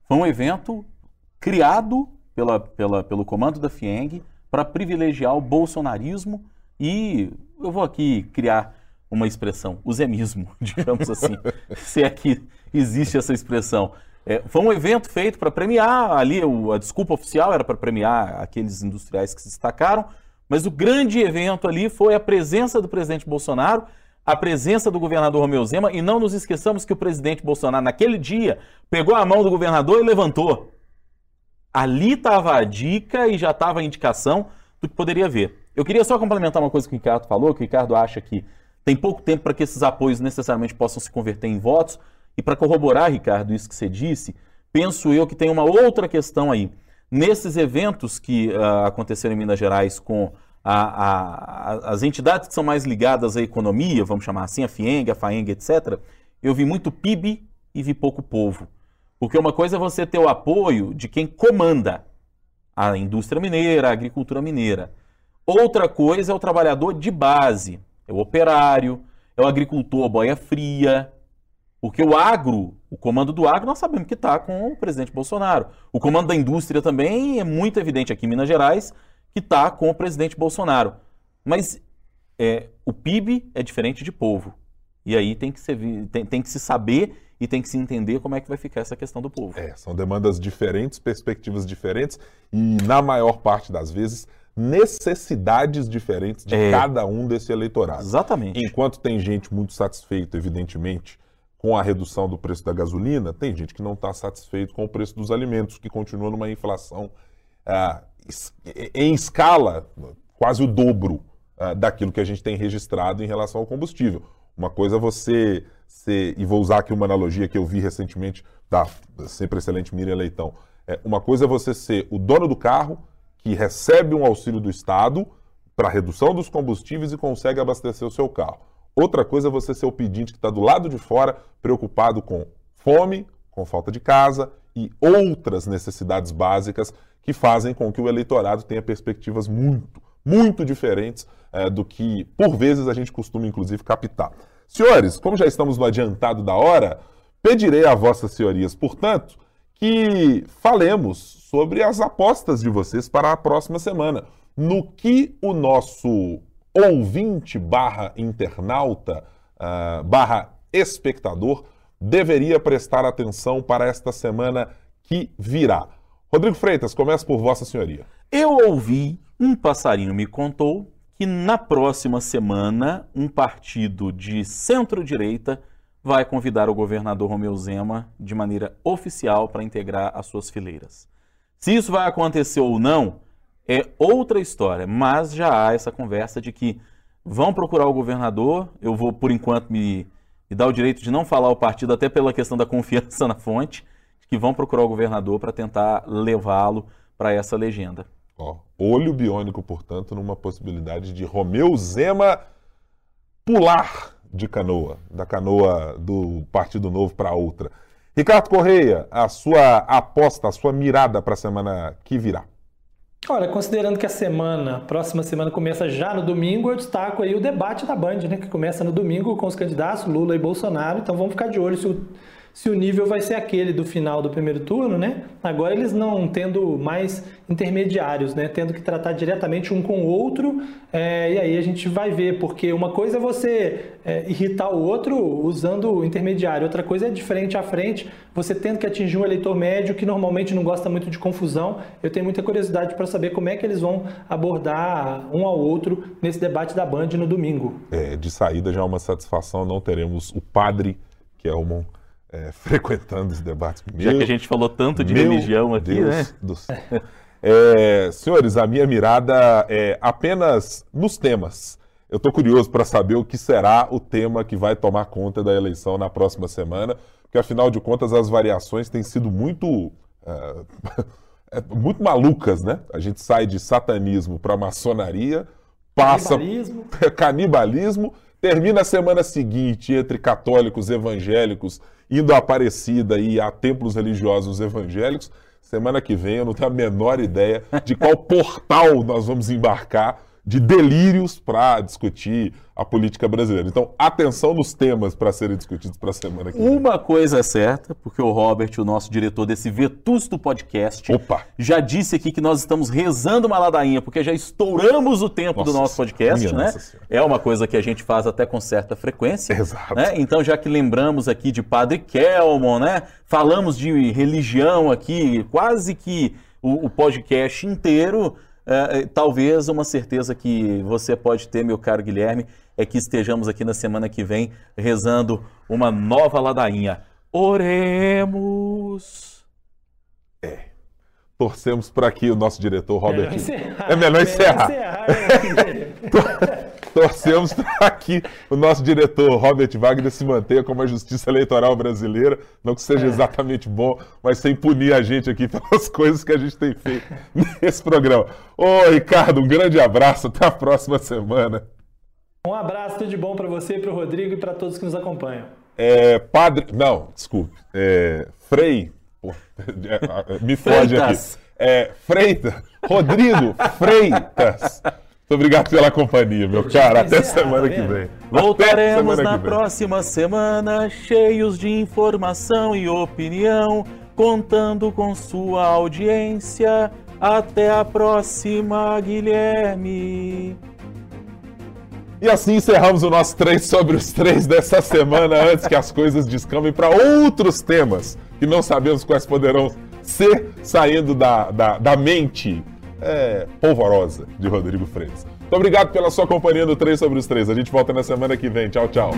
foi um evento criado pela, pela, pelo comando da FIENG para privilegiar o bolsonarismo e eu vou aqui criar uma expressão, o zemismo, digamos assim, se é que existe essa expressão. É, foi um evento feito para premiar, ali o, a desculpa oficial era para premiar aqueles industriais que se destacaram, mas o grande evento ali foi a presença do presidente Bolsonaro, a presença do governador Romeu Zema, e não nos esqueçamos que o presidente Bolsonaro, naquele dia, pegou a mão do governador e levantou. Ali estava a dica e já estava a indicação do que poderia ver. Eu queria só complementar uma coisa que o Ricardo falou, que o Ricardo acha que tem pouco tempo para que esses apoios necessariamente possam se converter em votos. E para corroborar, Ricardo, isso que você disse, penso eu que tem uma outra questão aí. Nesses eventos que uh, aconteceram em Minas Gerais com a, a, as entidades que são mais ligadas à economia, vamos chamar assim, a FIENG, a FAENG, etc., eu vi muito PIB e vi pouco povo. Porque uma coisa é você ter o apoio de quem comanda a indústria mineira, a agricultura mineira. Outra coisa é o trabalhador de base, é o operário, é o agricultor boia fria, porque o agro, o comando do agro, nós sabemos que está com o presidente Bolsonaro. O comando da indústria também é muito evidente aqui em Minas Gerais, que está com o presidente Bolsonaro. Mas é, o PIB é diferente de povo. E aí tem que, ser, tem, tem que se saber e tem que se entender como é que vai ficar essa questão do povo. É, são demandas diferentes, perspectivas diferentes e, na maior parte das vezes, necessidades diferentes de é. cada um desse eleitorado. Exatamente. Enquanto tem gente muito satisfeita, evidentemente, com a redução do preço da gasolina, tem gente que não está satisfeito com o preço dos alimentos, que continua numa inflação ah, em escala quase o dobro ah, daquilo que a gente tem registrado em relação ao combustível. Uma coisa é você ser, e vou usar aqui uma analogia que eu vi recentemente da sempre excelente Miriam Leitão. É, uma coisa é você ser o dono do carro que recebe um auxílio do Estado para redução dos combustíveis e consegue abastecer o seu carro. Outra coisa é você ser o pedinte que está do lado de fora, preocupado com fome, com falta de casa e outras necessidades básicas que fazem com que o eleitorado tenha perspectivas muito, muito diferentes é, do que, por vezes, a gente costuma, inclusive, captar. Senhores, como já estamos no adiantado da hora, pedirei a vossas senhorias, portanto, que falemos sobre as apostas de vocês para a próxima semana. No que o nosso ouvinte barra internauta uh, barra espectador deveria prestar atenção para esta semana que virá. Rodrigo Freitas, começa por Vossa Senhoria. Eu ouvi, um passarinho me contou, que na próxima semana um partido de centro-direita vai convidar o governador Romeu Zema de maneira oficial para integrar as suas fileiras. Se isso vai acontecer ou não, é outra história, mas já há essa conversa de que vão procurar o governador. Eu vou, por enquanto, me, me dar o direito de não falar o partido, até pela questão da confiança na fonte, que vão procurar o governador para tentar levá-lo para essa legenda. Ó, olho biônico, portanto, numa possibilidade de Romeu Zema pular de canoa, da canoa do Partido Novo para outra. Ricardo Correia, a sua aposta, a sua mirada para a semana que virá. Olha, considerando que a semana, a próxima semana começa já no domingo, eu destaco aí o debate da Band, né, que começa no domingo com os candidatos Lula e Bolsonaro. Então vamos ficar de olho se o se o nível vai ser aquele do final do primeiro turno, né? Agora eles não tendo mais intermediários, né? Tendo que tratar diretamente um com o outro, é, e aí a gente vai ver, porque uma coisa é você é, irritar o outro usando o intermediário, outra coisa é de frente a frente, você tendo que atingir um eleitor médio que normalmente não gosta muito de confusão. Eu tenho muita curiosidade para saber como é que eles vão abordar um ao outro nesse debate da Band no domingo. É, de saída já é uma satisfação, não teremos o padre, que é uma é, frequentando esse debate. Já que a gente falou tanto de religião aqui, Deus né? Do céu. É, senhores, a minha mirada é apenas nos temas. Eu estou curioso para saber o que será o tema que vai tomar conta da eleição na próxima semana, porque afinal de contas as variações têm sido muito, é, muito malucas, né? A gente sai de satanismo para maçonaria, passa canibalismo. canibalismo, termina a semana seguinte entre católicos evangélicos indo a Aparecida e a templos religiosos evangélicos. Semana que vem eu não tenho a menor ideia de qual portal nós vamos embarcar de delírios para discutir a política brasileira. Então, atenção nos temas para serem discutidos para a semana que vem. Uma coisa é certa, porque o Robert, o nosso diretor desse vetusto podcast, Opa. já disse aqui que nós estamos rezando uma ladainha, porque já estouramos o tempo Nossa do nosso podcast, né? É uma coisa que a gente faz até com certa frequência. Exato. Né? Então, já que lembramos aqui de Padre Kelmon, né? Falamos de religião aqui, quase que o, o podcast inteiro. É, é, talvez uma certeza que você pode ter, meu caro Guilherme, é que estejamos aqui na semana que vem rezando uma nova ladainha. Oremos! É. Torcemos para que o nosso diretor Robert. É melhor encerrar. É melhor encerrar. É Torcemos para que o nosso diretor Robert Wagner se mantenha como a justiça eleitoral brasileira. Não que seja é. exatamente bom, mas sem punir a gente aqui pelas coisas que a gente tem feito nesse programa. Ô, Ricardo, um grande abraço. Até a próxima semana. Um abraço, tudo de bom para você, para o Rodrigo e para todos que nos acompanham. É, padre. Não, desculpe. É, Frei. É, me foge aqui. É, Freitas. Rodrigo Freitas. Muito obrigado pela companhia, meu cara. Até semana que vem. Voltaremos na próxima semana, cheios de informação e opinião, contando com sua audiência. Até a próxima, Guilherme. E assim encerramos o nosso 3 sobre os 3 dessa semana, antes que as coisas descambem para outros temas que não sabemos quais poderão ser saindo da, da, da mente é, polvorosa de Rodrigo Freitas. Muito obrigado pela sua companhia no 3 sobre os 3. A gente volta na semana que vem. Tchau, tchau.